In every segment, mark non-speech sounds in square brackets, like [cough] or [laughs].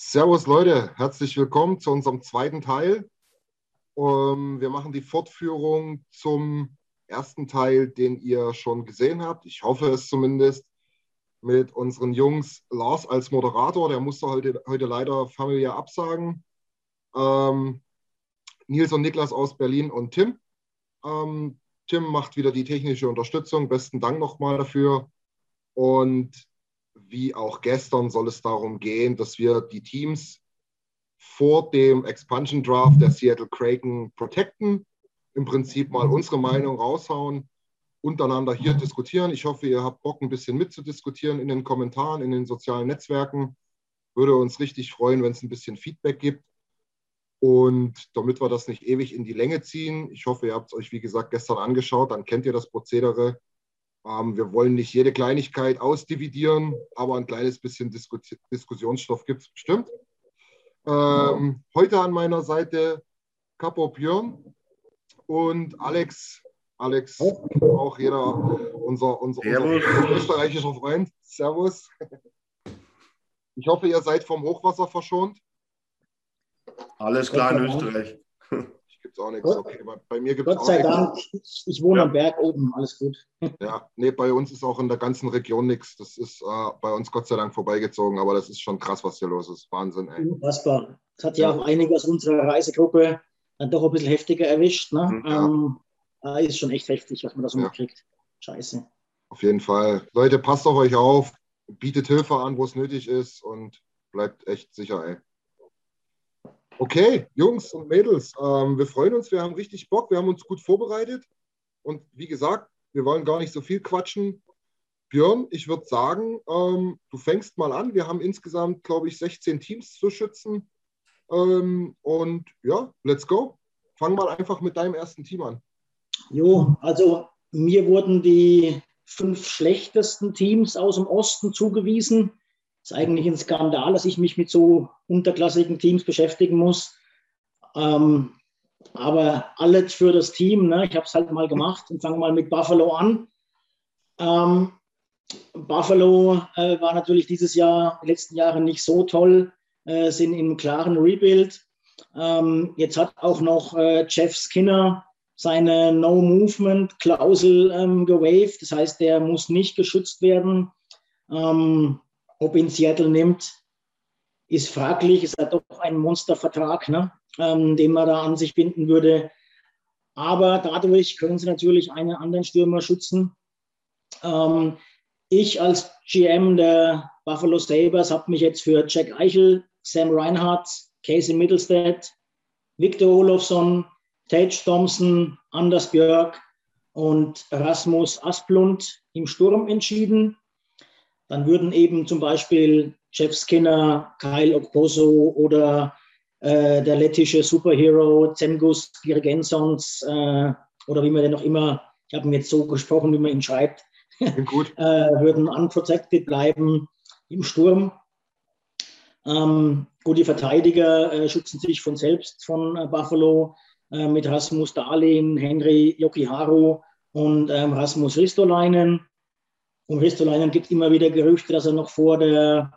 Servus Leute, herzlich willkommen zu unserem zweiten Teil. Um, wir machen die Fortführung zum ersten Teil, den ihr schon gesehen habt. Ich hoffe es zumindest mit unseren Jungs Lars als Moderator. Der musste heute, heute leider familiär absagen. Ähm, Nils und Niklas aus Berlin und Tim. Ähm, Tim macht wieder die technische Unterstützung. Besten Dank nochmal dafür. Und wie auch gestern soll es darum gehen, dass wir die Teams vor dem Expansion Draft der Seattle Kraken protecten, im Prinzip mal unsere Meinung raushauen, untereinander hier diskutieren. Ich hoffe, ihr habt Bock, ein bisschen mitzudiskutieren in den Kommentaren, in den sozialen Netzwerken. Würde uns richtig freuen, wenn es ein bisschen Feedback gibt. Und damit wir das nicht ewig in die Länge ziehen, ich hoffe, ihr habt es euch, wie gesagt, gestern angeschaut, dann kennt ihr das Prozedere. Ähm, wir wollen nicht jede Kleinigkeit ausdividieren, aber ein kleines bisschen Disku Diskussionsstoff gibt es bestimmt. Ähm, heute an meiner Seite Capo Björn und Alex. Alex, auch jeder, unser, unser, unser österreichischer Freund. Servus. Ich hoffe, ihr seid vom Hochwasser verschont. Alles klar in Österreich. Gibt es auch nichts. Okay, bei, bei mir gibt es Gott sei Dank, ich, ich wohne ja. am Berg oben, alles gut. [laughs] Ja, nee, bei uns ist auch in der ganzen Region nichts. Das ist äh, bei uns Gott sei Dank vorbeigezogen, aber das ist schon krass, was hier los ist. Wahnsinn, ey. Unfassbar. Das hat ja, ja auch einige aus unserer Reisegruppe dann doch ein bisschen heftiger erwischt. Ne? Mhm, ja. Ähm, äh, ist schon echt heftig, was man da so mitkriegt. Scheiße. Auf jeden Fall. Leute, passt auf euch auf, bietet Hilfe an, wo es nötig ist und bleibt echt sicher, ey. Okay, Jungs und Mädels, ähm, wir freuen uns, wir haben richtig Bock, wir haben uns gut vorbereitet. Und wie gesagt, wir wollen gar nicht so viel quatschen. Björn, ich würde sagen, ähm, du fängst mal an. Wir haben insgesamt, glaube ich, 16 Teams zu schützen. Ähm, und ja, let's go. Fang mal einfach mit deinem ersten Team an. Jo, also mir wurden die fünf schlechtesten Teams aus dem Osten zugewiesen ist eigentlich ein Skandal, dass ich mich mit so unterklassigen Teams beschäftigen muss. Ähm, aber alles für das Team. Ne? Ich habe es halt mal gemacht und fange mal mit Buffalo an. Ähm, Buffalo äh, war natürlich dieses Jahr, die letzten Jahre nicht so toll, äh, sind im klaren Rebuild. Ähm, jetzt hat auch noch äh, Jeff Skinner seine No-Movement-Klausel ähm, gewaved. Das heißt, der muss nicht geschützt werden. Ähm, ob ihn Seattle nimmt, ist fraglich. Ist halt doch ein Monstervertrag, ne? ähm, den man da an sich binden würde. Aber dadurch können sie natürlich einen anderen Stürmer schützen. Ähm, ich als GM der Buffalo Sabres habe mich jetzt für Jack Eichel, Sam Reinhardt, Casey Middlestead, Victor Olofsson, Tage Thompson, Anders Björk und Rasmus Asplund im Sturm entschieden dann würden eben zum Beispiel Jeff Skinner, Kyle Okposo oder äh, der lettische Superhero Zemgus Girgensons äh, oder wie man den noch immer, ich habe ihn jetzt so gesprochen, wie man ihn schreibt, [laughs] äh, würden unprotected bleiben im Sturm. Ähm, gut, die Verteidiger äh, schützen sich von selbst von äh, Buffalo äh, mit Rasmus Dahlin, Henry Yokiharu und ähm, Rasmus Ristolainen. Um Ristolainen gibt immer wieder Gerüchte, dass er noch vor, der,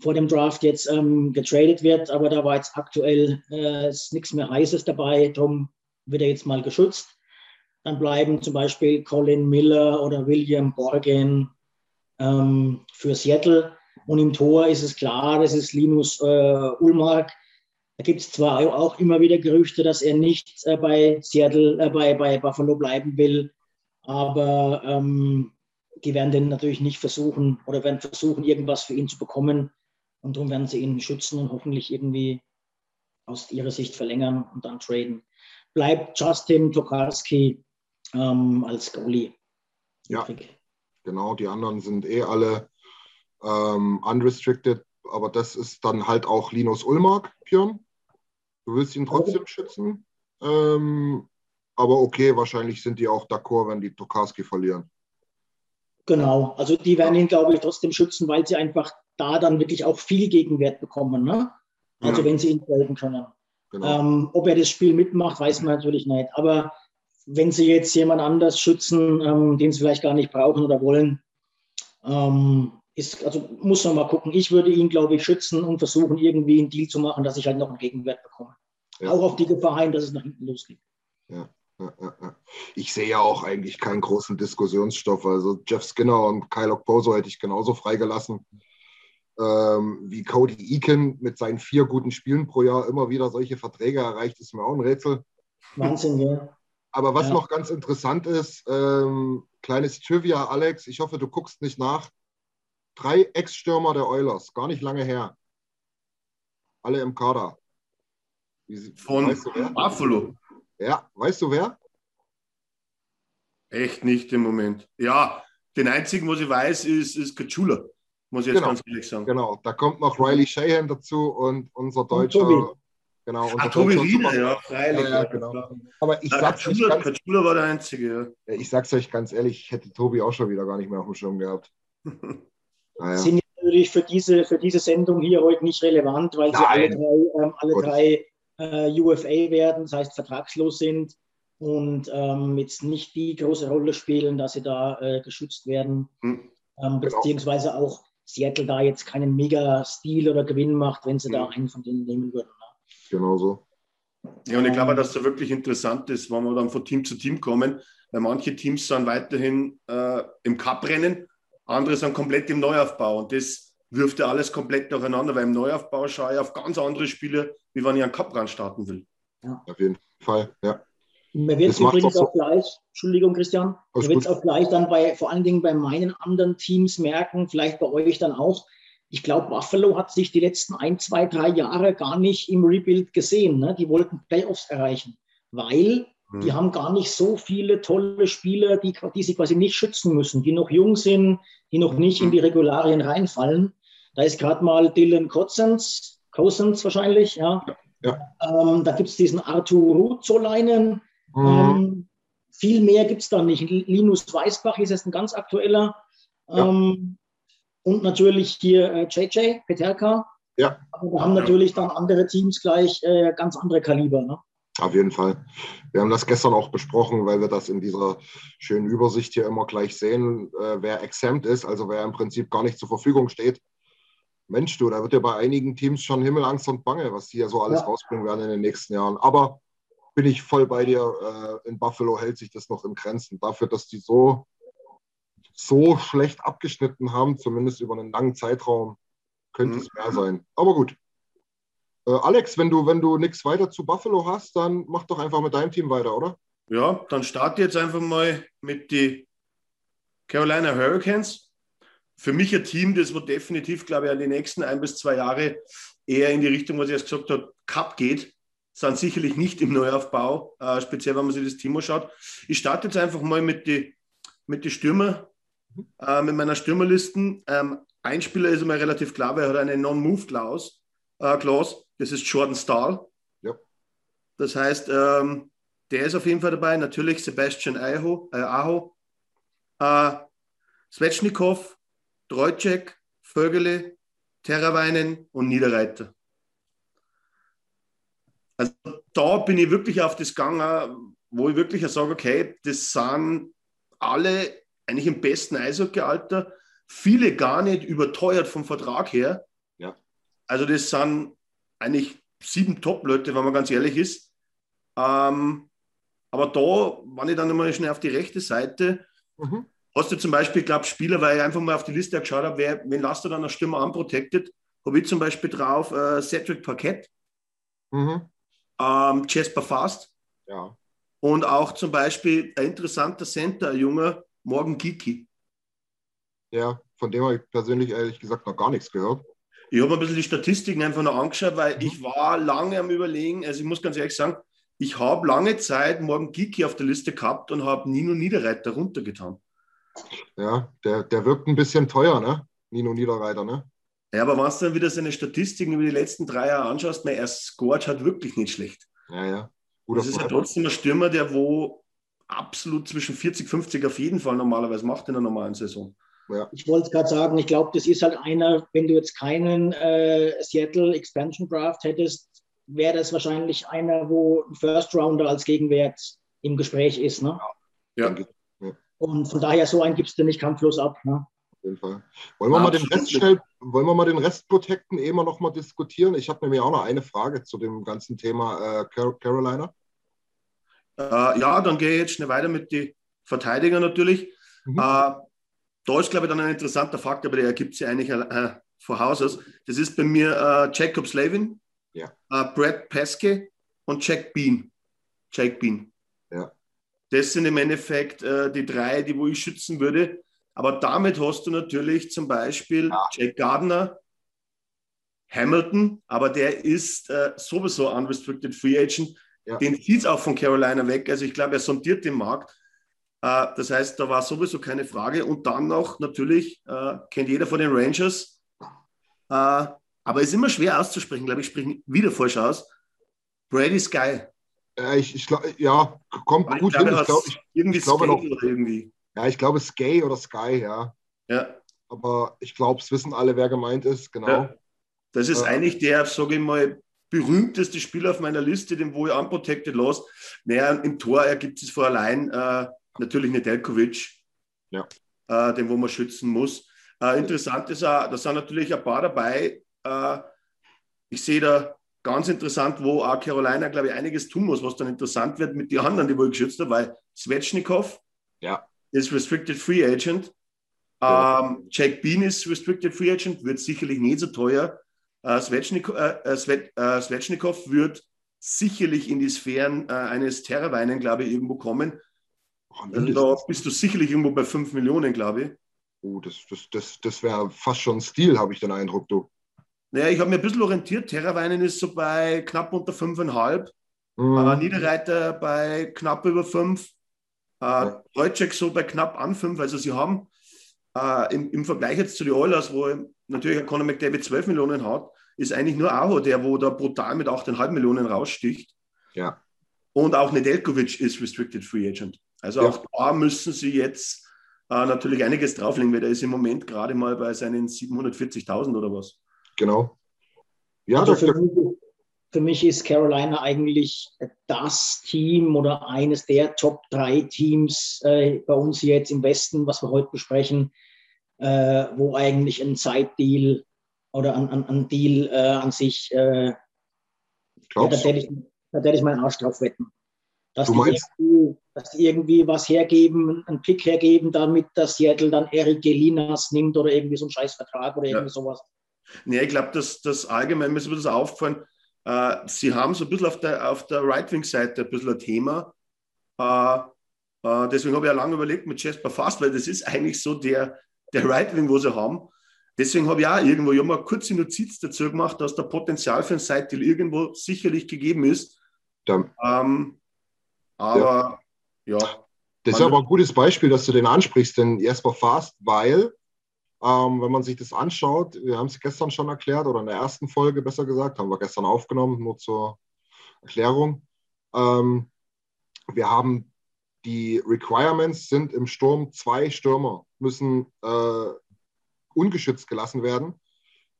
vor dem Draft jetzt ähm, getradet wird, aber da war jetzt aktuell äh, nichts mehr Heißes dabei, darum wird er jetzt mal geschützt. Dann bleiben zum Beispiel Colin Miller oder William Borgen, ähm, für Seattle. Und im Tor ist es klar, das ist Linus äh, Ulmark. Da gibt es zwar auch immer wieder Gerüchte, dass er nicht äh, bei Seattle, äh, bei, bei Buffalo bleiben will, aber ähm, die werden den natürlich nicht versuchen oder werden versuchen, irgendwas für ihn zu bekommen. Und darum werden sie ihn schützen und hoffentlich irgendwie aus ihrer Sicht verlängern und dann traden. Bleibt Justin Tokarski ähm, als Goalie. Ja, genau. Die anderen sind eh alle ähm, unrestricted, aber das ist dann halt auch Linus Ulmark, Björn. Du willst ihn trotzdem okay. schützen. Ähm, aber okay, wahrscheinlich sind die auch d'accord, wenn die Tokarski verlieren. Genau, also die werden ihn, glaube ich, trotzdem schützen, weil sie einfach da dann wirklich auch viel Gegenwert bekommen. Ne? Also ja. wenn sie ihn traden können. Genau. Ähm, ob er das Spiel mitmacht, weiß man natürlich nicht. Aber wenn sie jetzt jemand anders schützen, ähm, den sie vielleicht gar nicht brauchen oder wollen, ähm, ist, also muss man mal gucken. Ich würde ihn, glaube ich, schützen und versuchen, irgendwie einen Deal zu machen, dass ich halt noch einen Gegenwert bekomme. Ja. Auch auf die Gefahr hin, dass es nach hinten losgeht. Ja. Ich sehe ja auch eigentlich keinen großen Diskussionsstoff. Also Jeff Skinner und Kyle Okposo hätte ich genauso freigelassen. Ähm, wie Cody Eakin mit seinen vier guten Spielen pro Jahr immer wieder solche Verträge erreicht, ist mir auch ein Rätsel. Wahnsinn, ja. Aber was ja. noch ganz interessant ist, ähm, kleines Trivia, Alex, ich hoffe, du guckst nicht nach. Drei Ex-Stürmer der Oilers, gar nicht lange her. Alle im Kader. Wie, Von weißt du Buffalo. Ja, weißt du wer? Echt nicht im Moment. Ja, den einzigen, was ich weiß, ist, ist Kachula, muss ich jetzt genau. ganz ehrlich sagen. Genau, da kommt noch Riley Shahan dazu und unser deutscher. Und genau, unser ah, Tobi Riener, ja, freilich. Ja, genau. Aber ich ja, sag's Kachula, ganz, Kachula war der Einzige. Ja. Ich sag's euch ganz ehrlich, ich hätte Tobi auch schon wieder gar nicht mehr auf dem Schirm gehabt. [laughs] naja. Sind natürlich für diese, für diese Sendung hier heute nicht relevant, weil Nein. sie alle drei, ähm, alle drei äh, UFA werden, das heißt vertragslos sind und ähm, jetzt nicht die große Rolle spielen, dass sie da äh, geschützt werden, mhm. ähm, beziehungsweise auch Seattle da jetzt keinen Mega-Stil oder Gewinn macht, wenn sie mhm. da einen von denen nehmen würden. Ne? Genau so. Ja, und ich glaube, dass da wirklich interessant ist, wenn wir dann von Team zu Team kommen, weil manche Teams sind weiterhin äh, im Cup-Rennen, andere sind komplett im Neuaufbau und das wirft ja alles komplett durcheinander, weil im Neuaufbau schaue ich auf ganz andere Spiele, wie wenn ich einen Cup ran starten will. Ja. Auf jeden Fall, ja. Mir wird es übrigens auch, so gleich, Entschuldigung, Christian, mir wird es auch gleich dann bei, vor allen Dingen bei meinen anderen Teams merken, vielleicht bei euch dann auch. Ich glaube, Buffalo hat sich die letzten ein, zwei, drei Jahre gar nicht im Rebuild gesehen. Ne? Die wollten Playoffs erreichen, weil. Die haben gar nicht so viele tolle Spieler, die, die sie quasi nicht schützen müssen, die noch jung sind, die noch nicht in die Regularien reinfallen. Da ist gerade mal Dylan Cousins, Cousins wahrscheinlich, ja. ja. Ähm, da gibt es diesen Arthur Ruzolainen, Mhm. Ähm, viel mehr gibt es da nicht. Linus Weißbach ist jetzt ein ganz aktueller. Ja. Ähm, und natürlich hier äh, JJ Peterka. Ja. Aber wir haben natürlich dann andere Teams gleich äh, ganz andere Kaliber. Ne? Auf jeden Fall. Wir haben das gestern auch besprochen, weil wir das in dieser schönen Übersicht hier immer gleich sehen, äh, wer exempt ist, also wer im Prinzip gar nicht zur Verfügung steht. Mensch, du, da wird ja bei einigen Teams schon Himmelangst und Bange, was die ja so alles ja. rausbringen werden in den nächsten Jahren. Aber bin ich voll bei dir. Äh, in Buffalo hält sich das noch in Grenzen. Dafür, dass die so, so schlecht abgeschnitten haben, zumindest über einen langen Zeitraum, könnte mhm. es mehr sein. Aber gut. Äh, Alex, wenn du, wenn du nichts weiter zu Buffalo hast, dann mach doch einfach mit deinem Team weiter, oder? Ja, dann starte jetzt einfach mal mit die Carolina Hurricanes. Für mich ein Team, das wird definitiv, glaube ich, an die nächsten ein bis zwei Jahre eher in die Richtung, was ich jetzt gesagt habe, Cup geht sind sicherlich nicht im Neuaufbau, äh, speziell wenn man sich das Team anschaut. Ich starte jetzt einfach mal mit den mit die Stürmer, äh, mit meiner Stürmerlisten. Ähm, ein Spieler ist einmal relativ klar, weil er hat eine Non-Move-Clause. Äh, das ist Jordan Stahl. Ja. Das heißt, ähm, der ist auf jeden Fall dabei. Natürlich Sebastian Aho, äh, Aho, äh, Svechnikov, Trojcek, Vögele, Terraweinen und Niederreiter. Also da bin ich wirklich auf das gegangen, wo ich wirklich sage, okay, das sind alle eigentlich im besten Eishockey-Alter, viele gar nicht überteuert vom Vertrag her. Ja. Also das sind eigentlich sieben Top-Leute, wenn man ganz ehrlich ist. Ähm, aber da, wenn ich dann mal schnell auf die rechte Seite, mhm. hast du zum Beispiel, ich glaube, Spieler, weil ich einfach mal auf die Liste geschaut habe, wer, wen lasst du dann als Stürmer unprotected? Habe ich zum Beispiel drauf äh, Cedric Parkett, mhm. ähm, Jasper Fast. Ja. Und auch zum Beispiel ein interessanter Center, ein junger Morgan Geeky. Ja, von dem habe ich persönlich ehrlich gesagt noch gar nichts gehört. Ich habe ein bisschen die Statistiken einfach noch angeschaut, weil mhm. ich war lange am Überlegen, also ich muss ganz ehrlich sagen, ich habe lange Zeit Morgan Geeky auf der Liste gehabt und habe Nino Niederreiter runtergetan. Ja, der, der wirkt ein bisschen teuer, ne? Nino Niederreiter, ne? Ja, aber wenn du dann wieder seine Statistiken über die letzten drei Jahre anschaust, er scored halt wirklich nicht schlecht. Ja, ja. Guter das ist ja trotzdem ein Stürmer, der wo absolut zwischen 40, 50 auf jeden Fall normalerweise macht in einer normalen Saison. Ja. Ich wollte gerade sagen, ich glaube, das ist halt einer, wenn du jetzt keinen äh, Seattle Expansion Draft hättest, wäre das wahrscheinlich einer, wo ein First Rounder als Gegenwert im Gespräch ist. Ne? Ja. Und von daher, so einen gibst du nicht kampflos ab. Ne? Auf jeden Fall. Wollen wir, mal den Rest schnell, wollen wir mal den Rest protecten, eh mal noch mal diskutieren? Ich habe nämlich auch noch eine Frage zu dem ganzen Thema äh, Carolina. Äh, ja, dann gehe ich jetzt schnell weiter mit den Verteidigern natürlich. Mhm. Äh, da ist, glaube ich, dann ein interessanter Fakt, aber der ergibt sich eigentlich äh, vor Haus aus. Das ist bei mir äh, Jacob Slavin, ja. äh, Brad Peske und Jack Bean. Jack Bean. Ja. Das sind im Endeffekt äh, die drei, die wo ich schützen würde. Aber damit hast du natürlich zum Beispiel ja. Jack Gardner, Hamilton, aber der ist äh, sowieso unrestricted Free Agent. Ja. Den zieht es auch von Carolina weg. Also ich glaube, er sondiert den Markt. Äh, das heißt, da war sowieso keine Frage. Und dann noch natürlich, äh, kennt jeder von den Rangers, äh, aber ist immer schwer auszusprechen, glaube ich, sprechen wieder falsch aus. Brady Sky. Ja, ich, ich glaube, ja, kommt ich gut glaube, hin. Ich, glaub, ich, irgendwie ich glaube noch, irgendwie. Ja, ich glaube Sky oder Sky, ja. Ja. Aber ich glaube, es wissen alle, wer gemeint ist, genau. Ja. Das ist äh, eigentlich der, sage ich mal, berühmteste Spieler auf meiner Liste, den wo ich unprotected los. Naja, im Tor ergibt es vor allein äh, natürlich Nedeljkovic, ja. äh, den wo man schützen muss. Äh, interessant ist auch, da sind natürlich ein paar dabei. Äh, ich sehe da ganz interessant, wo auch Carolina, glaube ich, einiges tun muss, was dann interessant wird mit den anderen, die wohl geschützt haben, weil Svechnikov ja. ist Restricted Free Agent. Ähm, Jack Bean ist Restricted Free Agent, wird sicherlich nicht so teuer. Äh, Svechnikov, äh, äh, äh, Svechnikov wird sicherlich in die Sphären äh, eines Terraweinen, glaube ich, irgendwo kommen. Da bist du sicherlich irgendwo bei 5 Millionen, glaube ich. Oh, das, das, das, das wäre fast schon Stil, habe ich den Eindruck, du. Naja, ich habe mir ein bisschen orientiert. Terraweinen ist so bei knapp unter 5,5. Mhm. Äh, Niederreiter bei knapp über 5. Äh, ja. so bei knapp an 5. Also sie haben äh, im, im, Vergleich jetzt zu den Oilers, wo natürlich Conor McDavid 12 Millionen hat, ist eigentlich nur Aho der, wo da brutal mit 8,5 Millionen raussticht. Ja. Und auch Nedeljkovic ist Restricted Free Agent. Also ja. auch da müssen sie jetzt äh, natürlich einiges drauflegen, weil der ist im Moment gerade mal bei seinen 740.000 oder was. Genau. Ja, also für, mich, für, mich, ist Carolina eigentlich das Team oder eines der Top drei Teams äh, bei uns jetzt im Westen, was wir heute besprechen, äh, wo eigentlich ein Zeitdeal oder ein, ein, ein Deal äh, an sich, äh, ja, da werde ich, werd ich meinen Arsch drauf wetten. Dass, du meinst, die irgendwie, dass die irgendwie was hergeben, einen Pick hergeben, damit dass Seattle dann Eric Gelinas nimmt oder irgendwie so einen Scheißvertrag oder irgendwie ja. sowas. Nee, ich glaube, dass das allgemein, mir ist das aufgefallen, äh, sie haben so ein bisschen auf der, auf der Right-Wing-Seite ein bisschen ein Thema. Äh, äh, deswegen habe ich ja lange überlegt mit Jasper Fast, weil das ist eigentlich so der, der Right-Wing, wo sie haben. Deswegen habe ich auch irgendwo, ich habe mal eine kurze Notiz dazu gemacht, dass der Potenzial für ein Side-Deal irgendwo sicherlich gegeben ist. Ähm, aber ja. ja. Das ist aber ein gutes Beispiel, dass du den ansprichst, denn Jesper Fast, weil, ähm, wenn man sich das anschaut, wir haben es gestern schon erklärt oder in der ersten Folge besser gesagt, haben wir gestern aufgenommen, nur zur Erklärung. Ähm, wir haben die Requirements sind im Sturm zwei Stürmer müssen äh, ungeschützt gelassen werden,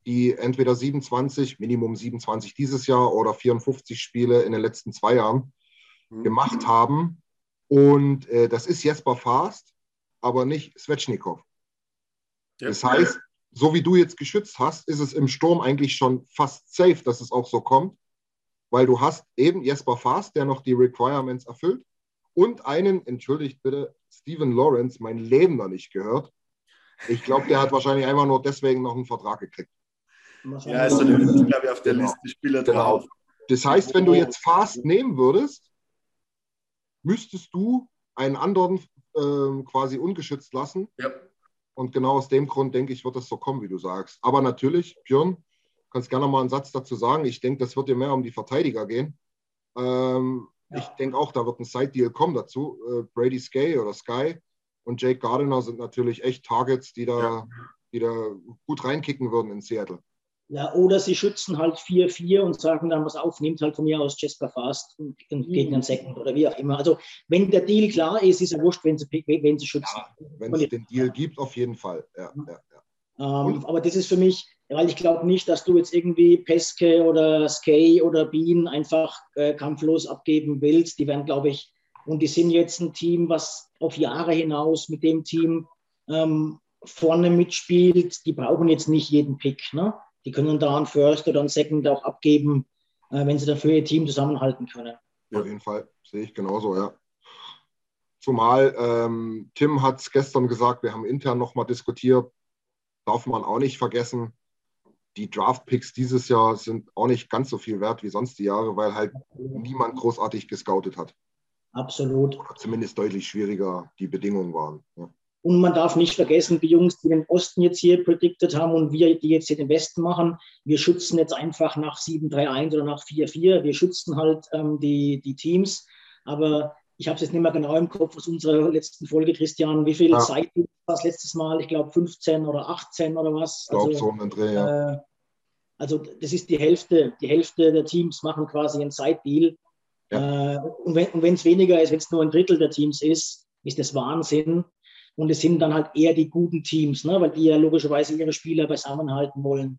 die entweder 27, Minimum 27 dieses Jahr oder 54 Spiele in den letzten zwei Jahren. Gemacht haben. Und äh, das ist Jesper Fast, aber nicht Svechnikov. Ja. Das heißt, so wie du jetzt geschützt hast, ist es im Sturm eigentlich schon fast safe, dass es auch so kommt, weil du hast eben Jesper Fast, der noch die Requirements erfüllt, und einen, entschuldigt bitte, Steven Lawrence mein Leben noch nicht gehört. Ich glaube, der hat wahrscheinlich einfach nur deswegen noch einen Vertrag gekriegt. Ja, ist dann glaube ich, auf der genau. Liste Spieler genau. drauf. Das heißt, wenn du jetzt Fast nehmen würdest, müsstest du einen anderen äh, quasi ungeschützt lassen. Ja. Und genau aus dem Grund denke ich, wird das so kommen, wie du sagst. Aber natürlich, Björn, kannst gerne mal einen Satz dazu sagen. Ich denke, das wird dir mehr um die Verteidiger gehen. Ähm, ja. Ich denke auch, da wird ein Side-Deal kommen dazu. Äh, Brady Sky oder Sky und Jake Gardiner sind natürlich echt Targets, die da, ja. die da gut reinkicken würden in Seattle. Ja, oder sie schützen halt 4-4 und sagen dann, was auf, nimmt halt von mir aus Jasper Fast und, und gegen einen Second oder wie auch immer. Also wenn der Deal klar ist, ist er wurscht, wenn sie, wenn sie schützen. Ja, wenn es den Deal gibt, auf jeden Fall. Ja, ja, ja. Ähm, aber das ist für mich, weil ich glaube nicht, dass du jetzt irgendwie Peske oder Skay oder Bean einfach äh, kampflos abgeben willst. Die werden, glaube ich, und die sind jetzt ein Team, was auf Jahre hinaus mit dem Team ähm, vorne mitspielt. Die brauchen jetzt nicht jeden Pick. Ne? Die können da einen First oder einen Second auch abgeben, äh, wenn sie dafür ihr Team zusammenhalten können. Auf jeden Fall, sehe ich genauso, ja. Zumal ähm, Tim hat es gestern gesagt, wir haben intern nochmal diskutiert, darf man auch nicht vergessen, die Draft-Picks dieses Jahr sind auch nicht ganz so viel wert wie sonst die Jahre, weil halt niemand großartig gescoutet hat. Absolut. Oder zumindest deutlich schwieriger die Bedingungen waren. Ja. Und man darf nicht vergessen, die Jungs, die den Osten jetzt hier prediktet haben und wir, die jetzt hier den Westen machen, wir schützen jetzt einfach nach 7-3-1 oder nach 4-4. Wir schützen halt ähm, die, die Teams. Aber ich habe es jetzt nicht mehr genau im Kopf aus unserer letzten Folge, Christian. Wie viel ja. Zeit war es letztes Mal? Ich glaube 15 oder 18 oder was. Ich glaube also, so um den Dreh, ja. Äh, also das ist die Hälfte. Die Hälfte der Teams machen quasi einen Side-Deal. Ja. Äh, und wenn es weniger ist, wenn es nur ein Drittel der Teams ist, ist das Wahnsinn. Und es sind dann halt eher die guten Teams, ne? weil die ja logischerweise ihre Spieler beisammenhalten wollen.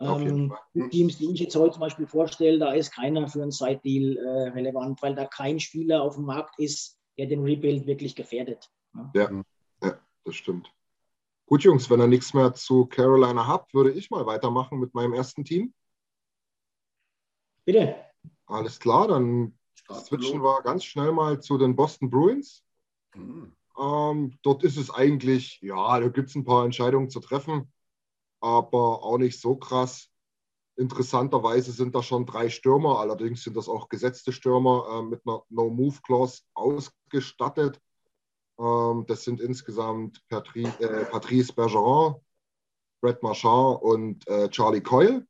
Ähm, die Teams, die ich jetzt heute zum Beispiel vorstelle, da ist keiner für einen Side-Deal äh, relevant, weil da kein Spieler auf dem Markt ist, der den Rebuild wirklich gefährdet. Ne? Ja, ja, das stimmt. Gut, Jungs, wenn ihr nichts mehr zu Carolina habt, würde ich mal weitermachen mit meinem ersten Team. Bitte. Alles klar, dann switchen wir ganz schnell mal zu den Boston Bruins. Mhm. Ähm, dort ist es eigentlich, ja, da gibt es ein paar Entscheidungen zu treffen, aber auch nicht so krass. Interessanterweise sind da schon drei Stürmer, allerdings sind das auch gesetzte Stürmer äh, mit einer No-Move-Clause ausgestattet. Ähm, das sind insgesamt Patri äh, Patrice Bergeron, Brett Marchand und äh, Charlie Coyle.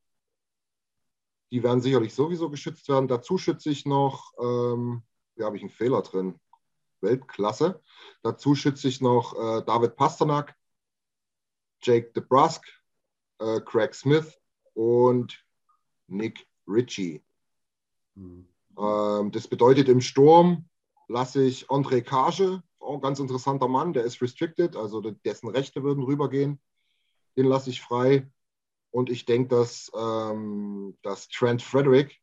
Die werden sicherlich sowieso geschützt werden. Dazu schütze ich noch, ähm, hier habe ich einen Fehler drin. Weltklasse. Dazu schütze ich noch äh, David Pasternak, Jake DeBrusk, äh, Craig Smith und Nick Ritchie. Mhm. Ähm, das bedeutet, im Sturm lasse ich André Kage, auch ein ganz interessanter Mann, der ist restricted, also dessen Rechte würden rübergehen. Den lasse ich frei. Und ich denke, dass, ähm, dass Trent Frederick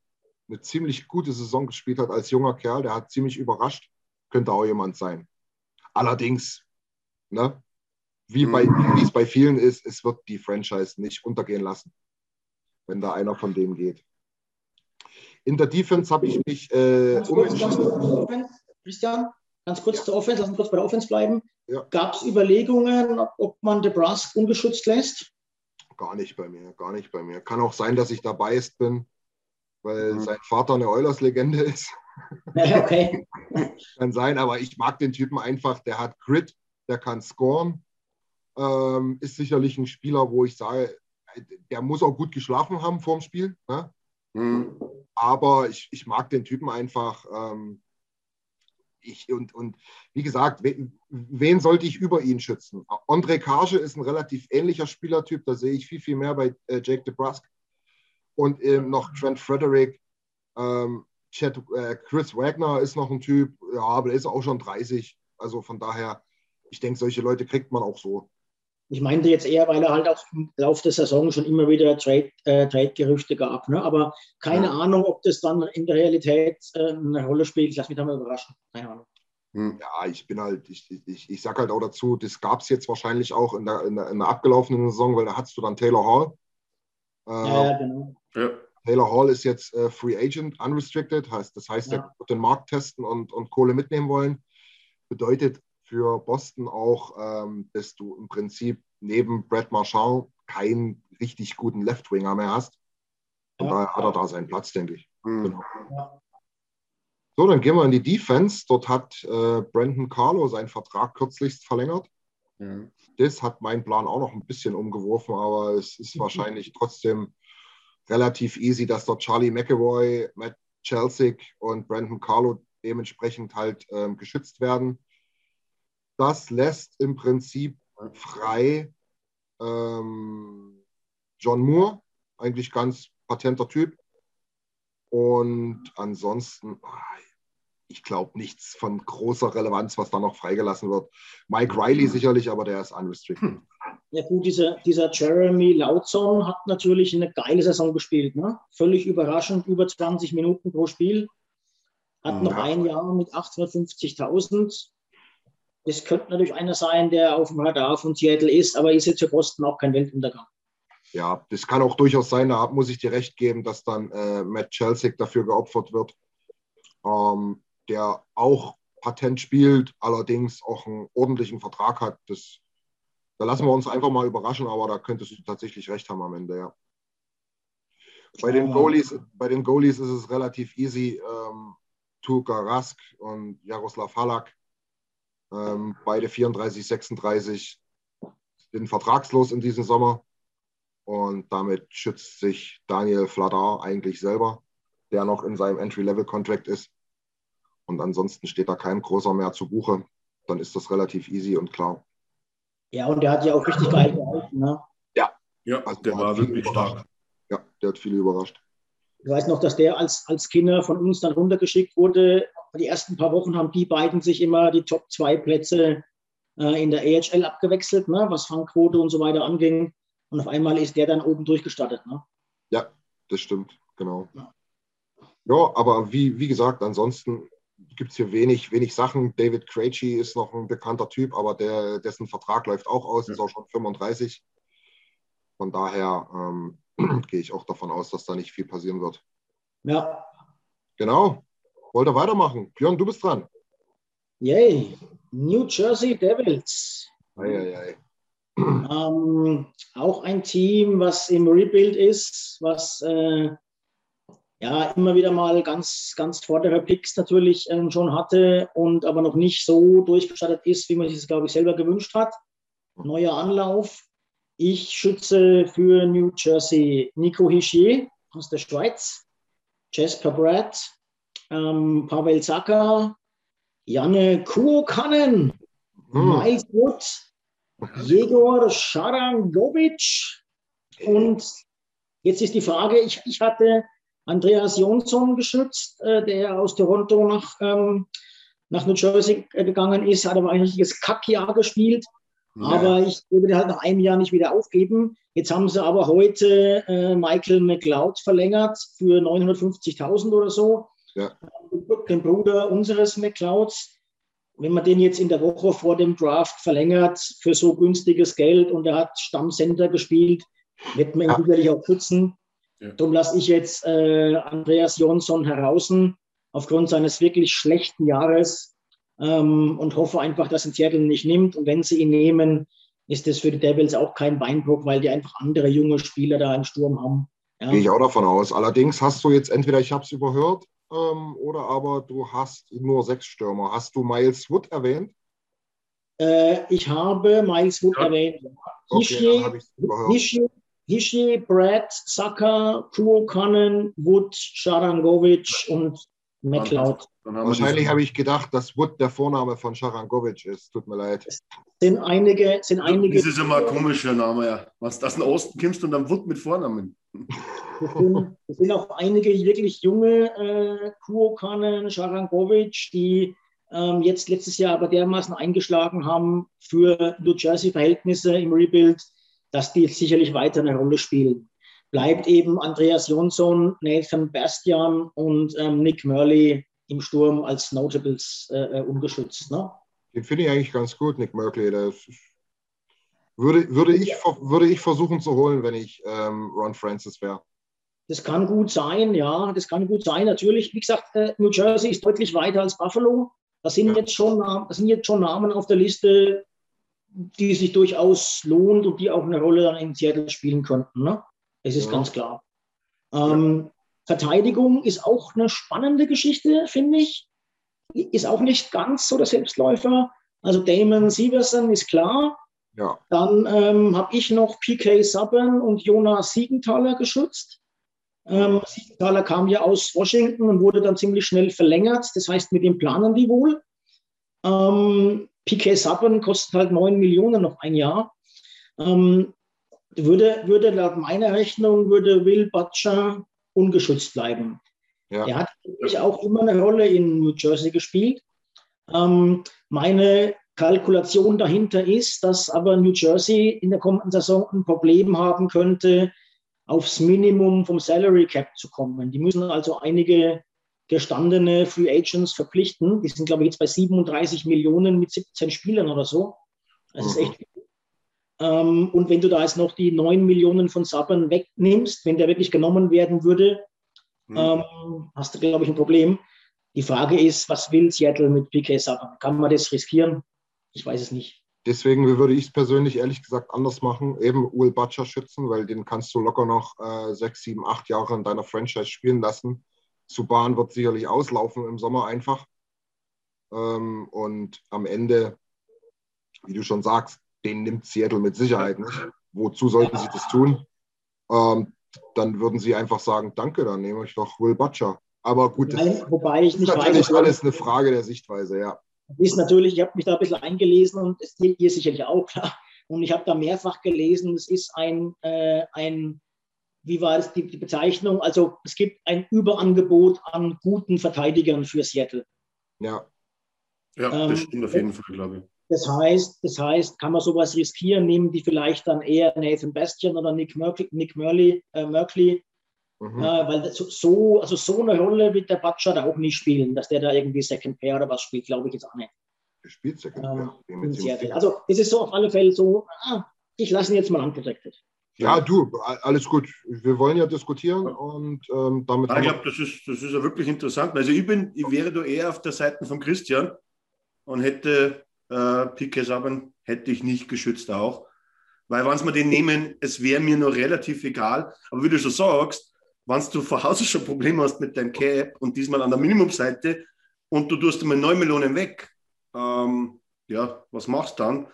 eine ziemlich gute Saison gespielt hat als junger Kerl. Der hat ziemlich überrascht könnte auch jemand sein. Allerdings, ne, wie, bei, mhm. wie es bei vielen ist, es wird die Franchise nicht untergehen lassen, wenn da einer von denen geht. In der Defense habe ich mich äh, ganz kurz, ganz kurz, Christian, ganz kurz ja. zur Offense, lass uns kurz bei der Offense bleiben. Ja. Gab es Überlegungen, ob man DeBrusque ungeschützt lässt? Gar nicht bei mir, gar nicht bei mir. Kann auch sein, dass ich dabei bin, weil mhm. sein Vater eine Oilers-Legende ist. Okay. kann sein, aber ich mag den Typen einfach. Der hat Grit, der kann scoren. Ähm, ist sicherlich ein Spieler, wo ich sage, der muss auch gut geschlafen haben vor dem Spiel. Ne? Mhm. Aber ich, ich mag den Typen einfach. Ähm, ich, und, und wie gesagt, wen, wen, sollte ich über ihn schützen? André Kage ist ein relativ ähnlicher Spielertyp, da sehe ich viel, viel mehr bei äh, Jake DeBrusk. Und ähm, noch Trent Frederick. Ähm, Chad, äh, Chris Wagner ist noch ein Typ, ja, aber der ist auch schon 30. Also von daher, ich denke, solche Leute kriegt man auch so. Ich meinte jetzt eher, weil er halt auch im Laufe der Saison schon immer wieder äh, Trade-Gerüchte äh, Trade gab. Ne? Aber keine ja. Ahnung, ob das dann in der Realität äh, eine Rolle spielt. Lass mich da mal überraschen. Keine Ahnung. Hm. Ja, ich bin halt, ich, ich, ich sag halt auch dazu, das gab es jetzt wahrscheinlich auch in der, in der, in der abgelaufenen Saison, weil da hattest du dann Taylor Hall. Äh, ja, genau. Ja. Taylor Hall ist jetzt äh, Free Agent, unrestricted, heißt, das heißt, ja. er wird den Markt testen und, und Kohle mitnehmen wollen. Bedeutet, für Boston auch, ähm, dass du im Prinzip neben Brad Marchand keinen richtig guten Left-Winger mehr hast. Und ja. daher hat er da seinen Platz, denke ich. Mhm. Genau. Ja. So, dann gehen wir in die Defense. Dort hat äh, Brandon Carlo seinen Vertrag kürzlichst verlängert. Das hat mein Plan auch noch ein bisschen umgeworfen, aber es ist [laughs] wahrscheinlich trotzdem relativ easy, dass dort Charlie McEvoy, Matt Chelsea und Brandon Carlo dementsprechend halt ähm, geschützt werden. Das lässt im Prinzip frei ähm, John Moore, eigentlich ganz patenter Typ. Und ansonsten, ah, ich glaube, nichts von großer Relevanz, was da noch freigelassen wird. Mike Riley sicherlich, aber der ist unrestricted. Hm. Ja gut, dieser, dieser Jeremy Lautson hat natürlich eine geile Saison gespielt. Ne? Völlig überraschend, über 20 Minuten pro Spiel. Hat ja. noch ein Jahr mit 850.000. Es könnte natürlich einer sein, der auf dem Radar von Seattle ist, aber ist jetzt für Boston auch kein Weltuntergang. Ja, das kann auch durchaus sein, da muss ich dir recht geben, dass dann äh, Matt Chelsea dafür geopfert wird. Ähm, der auch Patent spielt, allerdings auch einen ordentlichen Vertrag hat. Das, da lassen wir uns einfach mal überraschen, aber da könntest du tatsächlich recht haben am Ende, ja. Bei den Goalies, bei den Goalies ist es relativ easy. Ähm, Tuka Rask und Jaroslav Halak, ähm, beide 34, 36, sind vertragslos in diesem Sommer. Und damit schützt sich Daniel Vladar eigentlich selber, der noch in seinem Entry-Level-Contract ist und ansonsten steht da kein großer mehr zu Buche, dann ist das relativ easy und klar. Ja, und der hat ja auch richtig geil gehalten. Ne? Ja, ja also der war wirklich stark. Ja, der hat viele überrascht. Ich weiß noch, dass der als, als Kinder von uns dann runtergeschickt wurde. Die ersten paar Wochen haben die beiden sich immer die Top 2 Plätze äh, in der AHL abgewechselt, ne? was Fangquote und so weiter anging. Und auf einmal ist der dann oben durchgestartet. Ne? Ja, das stimmt, genau. Ja, ja aber wie, wie gesagt, ansonsten gibt es hier wenig, wenig Sachen. David Krejci ist noch ein bekannter Typ, aber der, dessen Vertrag läuft auch aus, ist auch schon 35. Von daher ähm, [clears throat] gehe ich auch davon aus, dass da nicht viel passieren wird. Ja. Genau. Wollte weitermachen. Björn, du bist dran. Yay. New Jersey Devils. Ei, ei, ei. Ähm, auch ein Team, was im Rebuild ist, was äh, ja immer wieder mal ganz, ganz vordere Picks natürlich ähm, schon hatte und aber noch nicht so durchgestartet ist, wie man sich das, glaube ich, selber gewünscht hat. Neuer Anlauf. Ich schütze für New Jersey Nico Hischier aus der Schweiz, Jasper Brad, ähm, Pavel Zaka, Janne Kuokanen, hm. Miles Wood, Jegor Sharangovic und jetzt ist die Frage, ich, ich hatte Andreas Jonsson geschützt, äh, der aus Toronto nach, ähm, nach New Jersey äh, gegangen ist, hat aber ein richtiges Kackjahr gespielt. Ja. Aber ich würde halt nach einem Jahr nicht wieder aufgeben. Jetzt haben sie aber heute äh, Michael McLeod verlängert für 950.000 oder so. Ja. Den Bruder unseres McLeods. Wenn man den jetzt in der Woche vor dem Draft verlängert für so günstiges Geld und er hat Stammcenter gespielt, wird man ihn ja. sicherlich auch schützen. Ja. Darum lasse ich jetzt äh, Andreas Jonsson heraus aufgrund seines wirklich schlechten Jahres ähm, und hoffe einfach, dass ihn Seattle nicht nimmt. Und wenn sie ihn nehmen, ist das für die Devils auch kein Beinbruch, weil die einfach andere junge Spieler da im Sturm haben. Ja. Gehe ich auch davon aus. Allerdings hast du jetzt entweder, ich habe es überhört, ähm, oder aber du hast nur sechs Stürmer. Hast du Miles Wood erwähnt? Äh, ich habe Miles Wood ja. erwähnt. Okay, Hishi, Hishi, Brad, Saka, Kuokanen, Wood, Sharangovic und McLeod. Wahrscheinlich habe ich gedacht, dass Wood der Vorname von Sharangovic ist. Tut mir leid. Es sind einige, sind einige. Das ist immer ein komischer Name, ja. Was das in Osten kommst und dann Wood mit Vornamen. Es sind, es sind auch einige wirklich junge äh, Kuokanen, Sharangovic, die ähm, jetzt letztes Jahr aber dermaßen eingeschlagen haben für New Jersey-Verhältnisse im Rebuild dass die sicherlich weiter eine Rolle spielen. Bleibt eben Andreas Jonsson, Nathan Bastian und ähm, Nick Murley im Sturm als Notables äh, äh ungeschützt. Ne? Den finde ich eigentlich ganz gut, Nick Murley. Das würde, würde, ich, würde ich versuchen zu holen, wenn ich ähm, Ron Francis wäre. Das kann gut sein, ja, das kann gut sein. Natürlich, wie gesagt, äh, New Jersey ist deutlich weiter als Buffalo. Das sind, ja. jetzt schon, das sind jetzt schon Namen auf der Liste, die sich durchaus lohnt und die auch eine Rolle dann in Seattle spielen könnten. Ne? Es ist ja. ganz klar. Ähm, Verteidigung ist auch eine spannende Geschichte, finde ich. Ist auch nicht ganz so der Selbstläufer. Also Damon Severson ist klar. Ja. Dann ähm, habe ich noch PK Subban und Jonas Siegenthaler geschützt. Ähm, Siegenthaler kam ja aus Washington und wurde dann ziemlich schnell verlängert. Das heißt, mit dem planen die wohl. Ähm, PK Subban kostet halt 9 Millionen noch ein Jahr. Ähm, würde, würde laut meiner Rechnung würde Will Butcher ungeschützt bleiben. Ja. Er hat natürlich auch immer eine Rolle in New Jersey gespielt. Ähm, meine Kalkulation dahinter ist, dass aber New Jersey in der kommenden Saison ein Problem haben könnte, aufs Minimum vom Salary Cap zu kommen. Die müssen also einige gestandene Free Agents verpflichten. Die sind, glaube ich, jetzt bei 37 Millionen mit 17 Spielern oder so. Das ist mhm. echt ähm, und wenn du da jetzt noch die 9 Millionen von Saban wegnimmst, wenn der wirklich genommen werden würde, mhm. ähm, hast du, glaube ich, ein Problem. Die Frage ist, was will Seattle mit PK Saban? Kann man das riskieren? Ich weiß es nicht. Deswegen würde ich es persönlich ehrlich gesagt anders machen. Eben Will Butcher schützen, weil den kannst du locker noch äh, sechs, sieben, acht Jahre in deiner Franchise spielen lassen. Subban wird sicherlich auslaufen im Sommer einfach. Ähm, und am Ende, wie du schon sagst, den nimmt Seattle mit Sicherheit nicht. Wozu sollten sie das tun? Ähm, dann würden sie einfach sagen, danke, dann nehme ich doch Will Butcher. Aber gut, das Nein, wobei ich nicht ist natürlich weiß, alles eine Frage der Sichtweise, ja. Ist natürlich, ich habe mich da ein bisschen eingelesen und es geht ihr sicherlich auch klar. Und ich habe da mehrfach gelesen, es ist ein, äh, ein wie war es die, die, Bezeichnung? Also es gibt ein Überangebot an guten Verteidigern für Seattle. Ja. Ja, das ähm, stimmt auf jeden Fall, glaube ich. Das heißt, das heißt, kann man sowas riskieren? Nehmen die vielleicht dann eher Nathan Bastian oder Nick Merkley, Nick Merkley, äh, Merkley mhm. äh, weil so, also so eine Rolle wird der Butcher da auch nicht spielen, dass der da irgendwie Second Pair oder was spielt, glaube ich jetzt auch nicht. Er spielt Second ähm, Pair. Also es ist so auf alle Fälle so, ah, ich lasse ihn jetzt mal unprotected. Ja, du, alles gut. Wir wollen ja diskutieren und ähm, damit. Ich glaube, das ist, das ist ja wirklich interessant. Also ich bin, ich wäre da eher auf der Seite von Christian und hätte äh, Piquet Saban hätte ich nicht geschützt auch. Weil wenn mir den nehmen, es wäre mir nur relativ egal. Aber wie du schon sagst, wenn du von Hause schon Probleme hast mit deinem Cap und diesmal an der Minimumseite und du tust einmal 9 Millionen weg, ähm, ja, was machst du dann?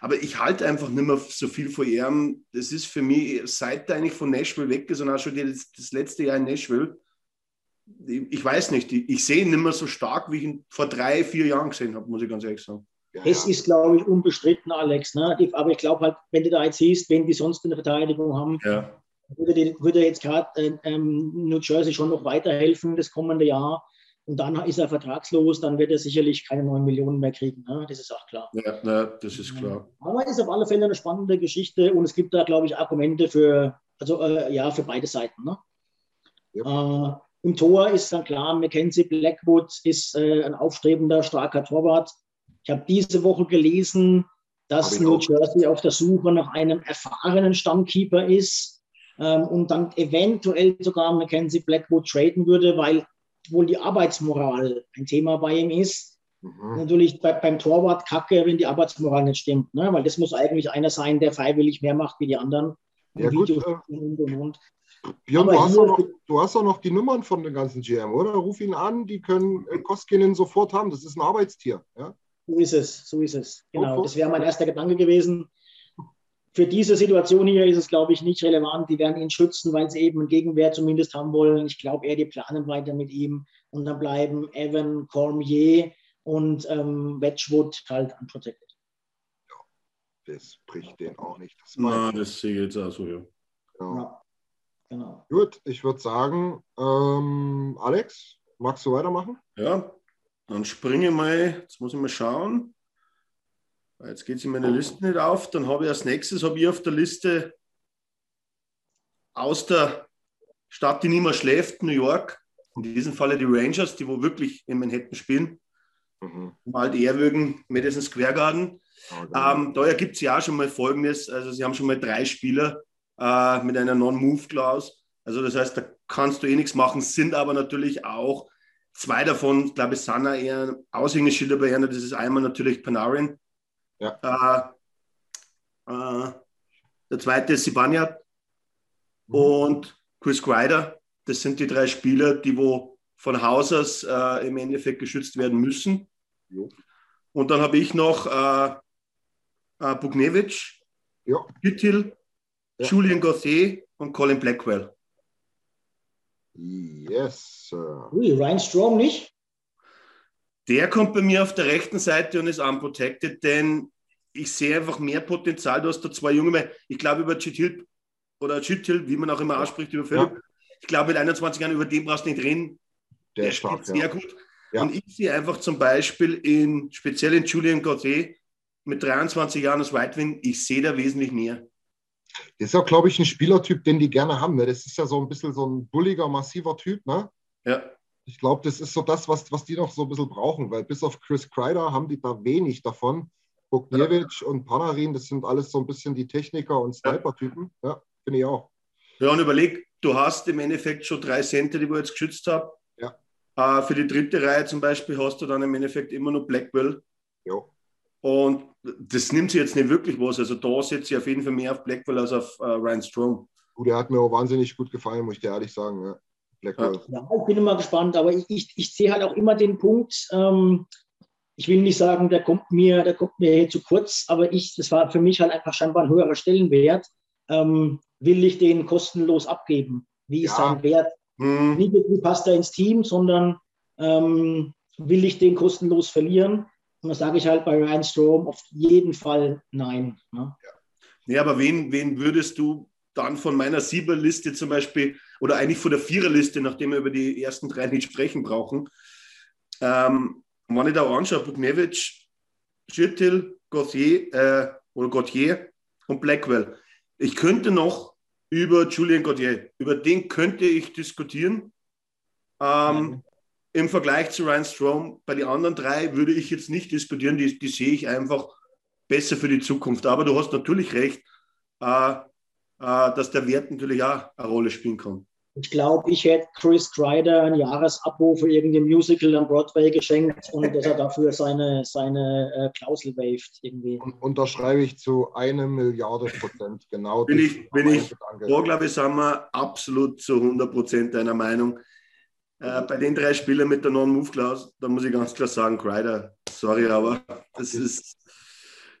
Aber ich halte einfach nicht mehr so viel von ihm. Das ist für mich, seit er eigentlich von Nashville weg ist und auch schon das, das letzte Jahr in Nashville, ich, ich weiß nicht, ich, ich sehe ihn nicht mehr so stark, wie ich ihn vor drei, vier Jahren gesehen habe, muss ich ganz ehrlich sagen. Das ist, glaube ich, unbestritten, Alex. Ne? Aber ich glaube halt, wenn du da jetzt siehst, wenn die sonst eine Verteidigung haben, ja. würde, die, würde jetzt gerade äh, ähm, New Jersey schon noch weiterhelfen das kommende Jahr. Und dann ist er vertragslos, dann wird er sicherlich keine 9 Millionen mehr kriegen. Ne? Das ist auch klar. Ja, ja, das ist klar. Aber es ist auf alle Fälle eine spannende Geschichte und es gibt da, glaube ich, Argumente für, also äh, ja, für beide Seiten. Ne? Ja. Äh, Im Tor ist dann klar, Mackenzie Blackwood ist äh, ein aufstrebender, starker Torwart. Ich habe diese Woche gelesen, dass New Jersey auf der Suche nach einem erfahrenen Stammkeeper ist ähm, und dann eventuell sogar Mackenzie Blackwood traden würde, weil wohl die Arbeitsmoral ein Thema bei ihm ist. Mhm. Natürlich bei, beim Torwart kacke, wenn die Arbeitsmoral nicht stimmt, ne? weil das muss eigentlich einer sein, der freiwillig mehr macht wie die anderen. Ja, gut, äh, und, und, und. Björn, du hast, noch, du hast, auch noch, die Nummern von den ganzen GM, oder? Ruf ihn an, die können äh, Koskinen sofort haben. Das ist ein Arbeitstier. Ja? So ist es, so ist es. Genau, das wäre mein erster Gedanke gewesen. Für diese Situation hier ist es, glaube ich, nicht relevant. Die werden ihn schützen, weil sie eben einen Gegenwert zumindest haben wollen. Ich glaube eher, die planen weiter mit ihm. Und dann bleiben Evan, Cormier und ähm, Wedgwood halt unprotected. Ja, das bricht den auch nicht. Das, Na, das sehe ich jetzt auch so, ja. Genau. Ja, genau. Gut, ich würde sagen, ähm, Alex, magst du weitermachen? Ja, dann springe ich mal, jetzt muss ich mal schauen. Jetzt geht es in meine Liste nicht auf. Dann habe ich als nächstes habe ich auf der Liste aus der Stadt, die mehr schläft, New York. In diesem Falle die Rangers, die wo wirklich in Manhattan spielen. Mhm. Halt ehrwürgen Madison Square Garden. Okay. Ähm, da ergibt es ja auch schon mal Folgendes. Also sie haben schon mal drei Spieler äh, mit einer Non-Move-Clause. Also das heißt, da kannst du eh nichts machen, sind aber natürlich auch zwei davon, glaube ich, sind eher Aushängeschilder bei einer. Das ist einmal natürlich Panarin. Ja. Äh, äh, der zweite ist Sibania mhm. und Chris Kreider. Das sind die drei Spieler, die wo von Haus aus äh, im Endeffekt geschützt werden müssen. Jo. Und dann habe ich noch äh, äh, Bugnevic, Ja. Hüttil, Ja. Julian Gauthier und Colin Blackwell. Yes, Sir. Ui, Ryan Strom nicht? Der kommt bei mir auf der rechten Seite und ist unprotected, denn ich sehe einfach mehr Potenzial. Du hast da zwei Junge, weil ich glaube über Chitil oder Chitil, wie man auch immer ausspricht, über Philipp. Ich glaube, mit 21 Jahren über den brauchst du nicht reden. Der, Der ist stark, sehr ja. gut. Ja. Und ich sehe einfach zum Beispiel in, speziell in Julian Gauthier mit 23 Jahren als White Wing, ich sehe da wesentlich mehr. Das ist auch, glaube ich, ein Spielertyp, den die gerne haben. Ne? Das ist ja so ein bisschen so ein bulliger, massiver Typ. Ne? Ja, Ich glaube, das ist so das, was, was die noch so ein bisschen brauchen, weil bis auf Chris Kreider haben die da wenig davon. Bogniewicz und Panarin, das sind alles so ein bisschen die Techniker und Sniper-Typen. Ja, finde ich auch. Ja, und überleg, du hast im Endeffekt schon drei Center, die ich jetzt geschützt habe. Ja. Äh, für die dritte Reihe zum Beispiel hast du dann im Endeffekt immer nur Blackwell. Jo. Und das nimmt sich jetzt nicht wirklich was. Also da setze ich auf jeden Fall mehr auf Blackwell als auf äh, Ryan Strong. Gut, der hat mir auch wahnsinnig gut gefallen, muss ich dir ehrlich sagen. Ja. Blackwell. Ja, ich bin immer gespannt, aber ich, ich, ich sehe halt auch immer den Punkt, ähm, ich will nicht sagen, der kommt mir, der kommt mir hier zu kurz, aber ich, das war für mich halt einfach scheinbar ein höherer Stellenwert. Ähm, will ich den kostenlos abgeben? Wie ist Ja. sein Wert? Hm. Nicht, wie passt er ins Team, sondern ähm, will ich den kostenlos verlieren? Und da sage ich halt bei Ryan Strom auf jeden Fall nein. Ne? Nee, aber wen, wen würdest du dann von meiner Sieberliste zum Beispiel, oder eigentlich von der Viererliste, nachdem wir über die ersten drei nicht sprechen brauchen, ähm, wenn ich da anschaue, Buknevic, Schüttel, Gauthier, äh, oder Gauthier und Blackwell. Ich könnte noch über Julien Gauthier, über den könnte ich diskutieren. Ähm, Im Vergleich zu Ryan Strom, bei den anderen drei würde ich jetzt nicht diskutieren, die, die sehe ich einfach besser für die Zukunft. Aber du hast natürlich recht, äh, dass der Wert natürlich auch eine Rolle spielen kann. Ich glaube, ich hätte Chris Kreider ein Jahresabo für irgendein Musical am Broadway geschenkt und dass er dafür seine, seine äh, Klausel waved irgendwie. Und unterschreibe ich zu eine Milliarde Prozent. Genau. Bin ich- bin ich-. Da, glaube ich, sind wir absolut zu 100 Prozent einer Meinung. Äh, bei den drei Spielern mit der Non-Move-Clause, da muss ich ganz klar sagen, Kreider, sorry, aber das ist,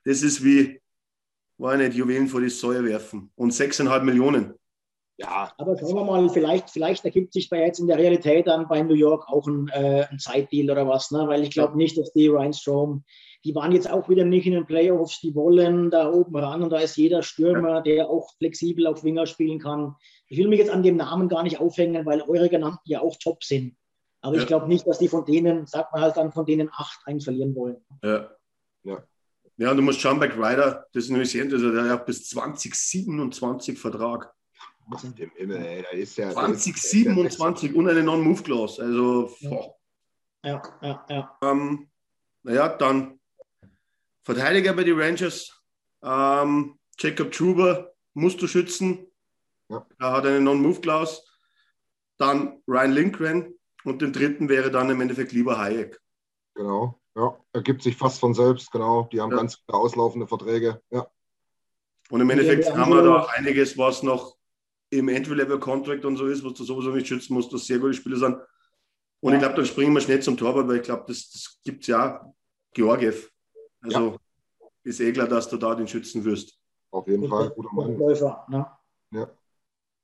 das ist wie, war nicht Juwelen vor die Säue werfen. Und 6,5 Millionen. Ja, Aber schauen wir mal, vielleicht, vielleicht ergibt sich bei jetzt in der Realität dann bei New York auch ein, äh, ein Zeitdeal oder was, ne? weil ich glaube nicht, dass die Ryan Strom, die waren jetzt auch wieder nicht in den Playoffs, die wollen da oben ran und da ist jeder Stürmer, der auch flexibel auf Winger spielen kann. Ich will mich jetzt an dem Namen gar nicht aufhängen, weil eure genannten ja auch top sind. Aber Ja. ich glaube nicht, dass die von denen, sagt man halt dann, von denen acht einen verlieren wollen. Ja. Ja. Ja, und du musst schauen bei Ryder, das ist nämlich sehr interessant, der hat bis 2027 Vertrag. Gott im Himmel, ey, da ist ja. 2027 und eine Non-Move-Clause. Also, boah. Ja, ja, ja. Ähm, naja, dann Verteidiger bei den Rangers. Ähm, Jacob Truber musst du schützen. Ja. Er hat eine Non-Move-Clause. Dann Ryan Lindgren und den dritten wäre dann im Endeffekt lieber Hayek. Genau. Ja, ergibt sich fast von selbst, genau. Die haben Ja. ganz viele auslaufende Verträge. Ja. Und im Endeffekt wir haben wir da auch einiges, was noch im Entry-Level-Contract und so ist, was du sowieso nicht schützen musst, dass sehr gute Spieler sind. Und Ja. ich glaube, dann springen wir schnell zum Torwart, weil ich glaube, das, das gibt es ja auch. Georgiev. Also ist eh klar, dass du da den schützen wirst. Auf jeden Fall, guter Mann. Läufer, ne? Ja.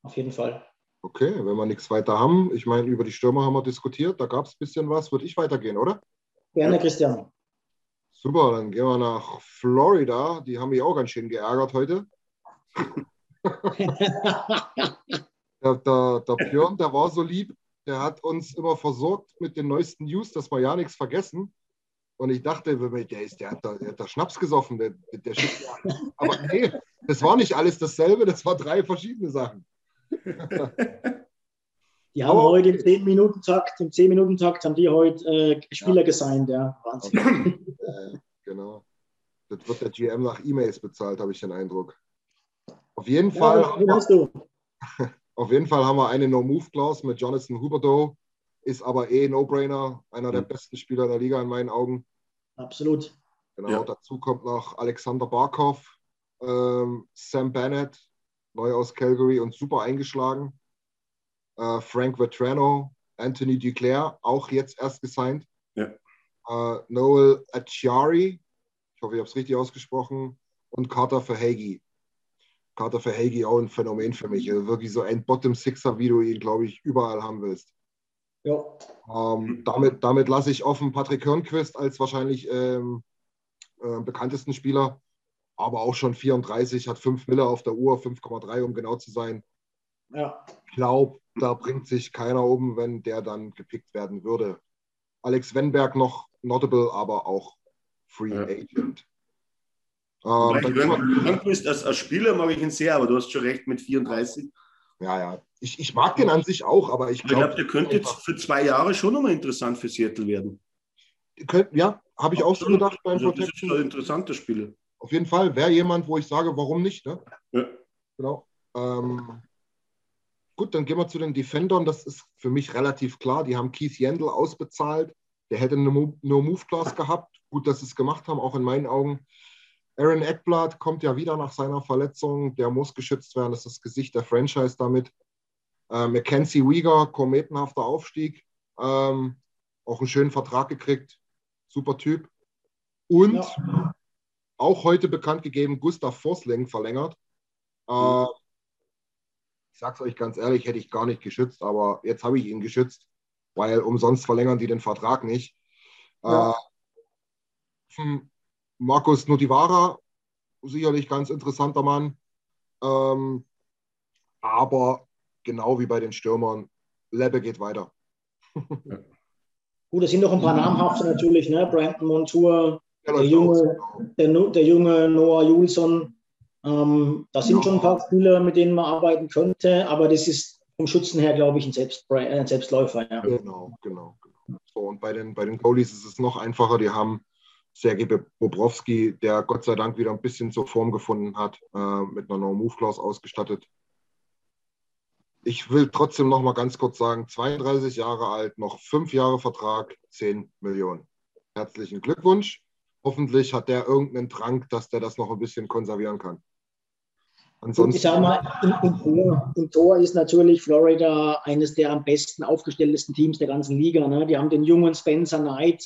Auf jeden Fall. Okay, wenn wir nichts weiter haben, ich meine, über die Stürmer haben wir diskutiert, da gab es ein bisschen was, würde ich weitergehen, oder? Gerne, Christian. Super, dann gehen wir nach Florida. Die haben mich auch ganz schön geärgert heute. [laughs] Der, der, der Björn, der war so lieb, der hat uns immer versorgt mit den neuesten News, dass wir ja nichts vergessen. Und ich dachte, der, ist, der, hat, da, der hat da Schnaps gesoffen. Der, der schickt ja. Aber nee, das war nicht alles dasselbe, das war drei verschiedene Sachen. [laughs] Die haben Aber- heute im 10-Minuten-Takt, im 10-Minuten-Takt haben die heute äh, Spieler gesigned, ja. Wahnsinn. [laughs] Äh, genau. Das wird der GM nach E-Mails bezahlt, habe ich den Eindruck. Auf jeden Fall. Ja, wie hast du? [laughs] Auf jeden Fall haben wir eine No-Move-Clause mit Jonathan Huberdeau ist aber eh No-Brainer, einer der besten Spieler der Liga in meinen Augen. Absolut. Genau, Ja. dazu kommt noch Alexander Barkov, ähm, Sam Bennett, neu aus Calgary und super eingeschlagen. Äh, Frank Vetrano, Anthony Duclair, auch jetzt erst gesigned. Ja. Äh, Noel Acciari, ich hoffe, ich habe es richtig ausgesprochen, und Carter Verhage. Carter Verhage auch ein Phänomen für mich. Also wirklich so ein Bottom Sixer, wie du ihn, glaube ich, überall haben willst. Ja. Ähm, damit damit lasse ich offen Patrick Hörnquist als wahrscheinlich ähm, äh, bekanntesten Spieler, aber auch schon 34, hat 5 Mille auf der Uhr, 5,3 um genau zu sein. ja. Ich glaube, da bringt sich keiner um, wenn der dann gepickt werden würde. Alex Wenberg noch notable, aber auch Free Ja. Agent. Ähm, wir- Lundqvist als, als Spieler mag ich ihn sehr, aber du hast schon recht mit 34. ja, ja. Ich, ich mag den an sich auch, aber ich Ich glaube, glaube, der könnte jetzt für zwei Jahre schon nochmal interessant für Seattle werden. ja, habe ich auch so gedacht beim Also, das ist schon ein interessanter Spieler. Auf jeden Fall wäre jemand, wo ich sage, warum nicht? Ne? Ja. Genau. Ähm, gut, dann gehen wir zu den Defendern. Das ist für mich relativ klar. Die haben Keith Yandel ausbezahlt. Der hätte eine Mo- No Move Class gehabt. Gut, dass sie es gemacht haben, auch in meinen Augen. Aaron Eckblatt kommt ja wieder nach seiner Verletzung. Der muss geschützt werden. Das ist das Gesicht der Franchise damit. Äh, Mackenzie Weegar, kometenhafter Aufstieg. Ähm, auch einen schönen Vertrag gekriegt. Super Typ. Und Ja. auch heute bekannt gegeben, Gustav Vorsling verlängert. Äh, ich sag's euch ganz ehrlich, hätte ich gar nicht geschützt, aber jetzt habe ich ihn geschützt, weil umsonst verlängern die den Vertrag nicht. Ja. Äh, hm, Markus Nutivara, sicherlich ganz interessanter Mann. Ähm, aber genau wie bei den Stürmern, Lebbe geht weiter. Gut, es sind noch ein paar namhafte natürlich, ne? Brandon Montour, Der Der Junge- der, der junge Noah Julson. Ähm, das sind schon ein paar Spieler, mit denen man arbeiten könnte, aber das ist vom Schützen her, glaube ich, ein, Selbst, äh, ein Selbstläufer. Ja. Genau, genau, genau. So, und bei den, bei den Goalies ist es noch einfacher. Die haben Sergei Bobrowski, der Gott sei Dank wieder ein bisschen zur Form gefunden hat, äh, mit einer No-Move-Clause ausgestattet. Ich will trotzdem noch mal ganz kurz sagen, 32 Jahre alt, noch fünf Jahre Vertrag, 10 Millionen. Herzlichen Glückwunsch. Hoffentlich hat der irgendeinen Trank, dass der das noch ein bisschen konservieren kann. Und ich Ansonsten, sage mal, im, im, Tor, im Tor ist natürlich Florida eines der am besten aufgestelltesten Teams der ganzen Liga. Ne? Die haben den jungen Spencer Knight,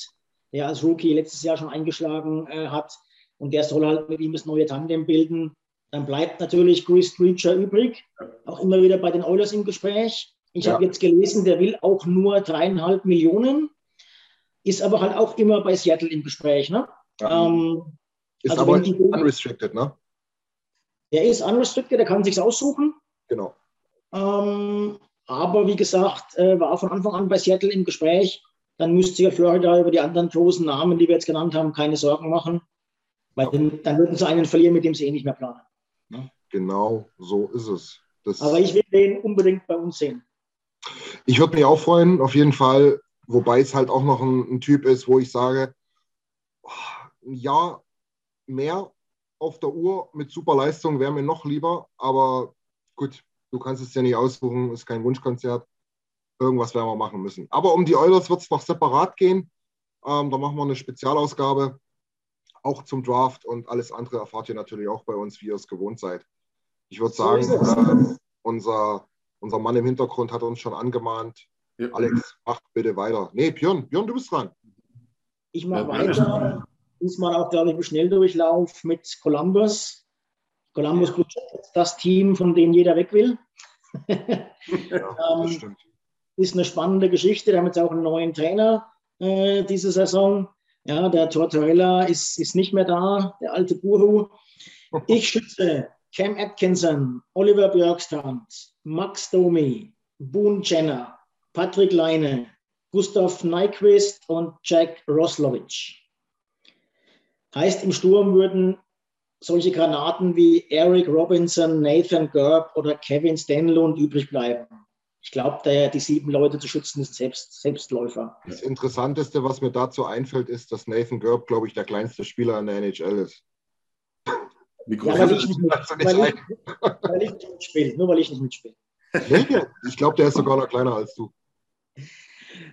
der als Rookie letztes Jahr schon eingeschlagen äh, hat. Und der soll halt mit ihm das neue Tandem bilden. Dann bleibt natürlich Chris Creature übrig, auch immer wieder bei den Oilers im Gespräch. Ich Ja. habe jetzt gelesen, der will auch nur dreieinhalb Millionen, ist aber halt auch immer bei Seattle im Gespräch. Ne? Ähm, ist also aber wenn die- unrestricted, ne? Der ist unrestricted, der kann sich aussuchen. Genau. Ähm, aber wie gesagt, äh, war von Anfang an bei Seattle im Gespräch. Dann müsste sich ja Florida über die anderen großen Namen, die wir jetzt genannt haben, keine Sorgen machen. Weil dann, dann würden sie einen verlieren, mit dem sie eh nicht mehr planen. Genau, so ist es. Das, Aber ich will den unbedingt bei uns sehen. Ich würde mich auch freuen, auf jeden Fall. Wobei es halt auch noch ein, ein Typ ist, wo ich sage, oh, ein Jahr mehr auf der Uhr mit super Leistung wäre mir noch lieber. Aber gut, du kannst es ja nicht aussuchen, ist kein Wunschkonzert. Irgendwas werden wir machen müssen. Aber um die Oilers wird es noch separat gehen. Ähm, da machen wir eine Spezialausgabe, auch zum Draft und alles andere erfahrt ihr natürlich auch bei uns, wie ihr es gewohnt seid. Ich würde sagen, äh, unser, unser Mann im Hintergrund hat uns schon angemahnt, Ja. Alex, mach bitte weiter. Nee, Björn, Björn, du bist dran. Ich mache Ja, weiter. Diesmal auch, glaube ich, im Schnelldurchlauf mit Columbus. Columbus Blue Jackets, das Team, von dem jeder weg will. Ja, [laughs] Ähm, ist eine spannende Geschichte. Wir haben jetzt auch einen neuen Trainer äh, diese Saison. Ja, der Tortorella ist, ist nicht mehr da, der alte Guru. [laughs] Ich schütze Cam Atkinson, Oliver Björkstrand, Max Domi, Boone Jenner, Patrick Leine, Gustav Nyquist und Jack Roslovic. Heißt, im Sturm würden solche Granaten wie Eric Robinson, Nathan Gerb oder Kevin Stenlund übrig bleiben. Ich glaube, die sieben Leute zu schützen, ist Selbst, Selbstläufer. Das Interessanteste, was mir dazu einfällt, ist, dass Nathan Gerb, glaube ich, der kleinste Spieler in der NHL ist. Wie Ja, groß weil ist ich nicht, weil ich, weil ich nicht mitspiele. Nur weil ich nicht mitspiele. Ich glaube, der ist sogar noch kleiner als du.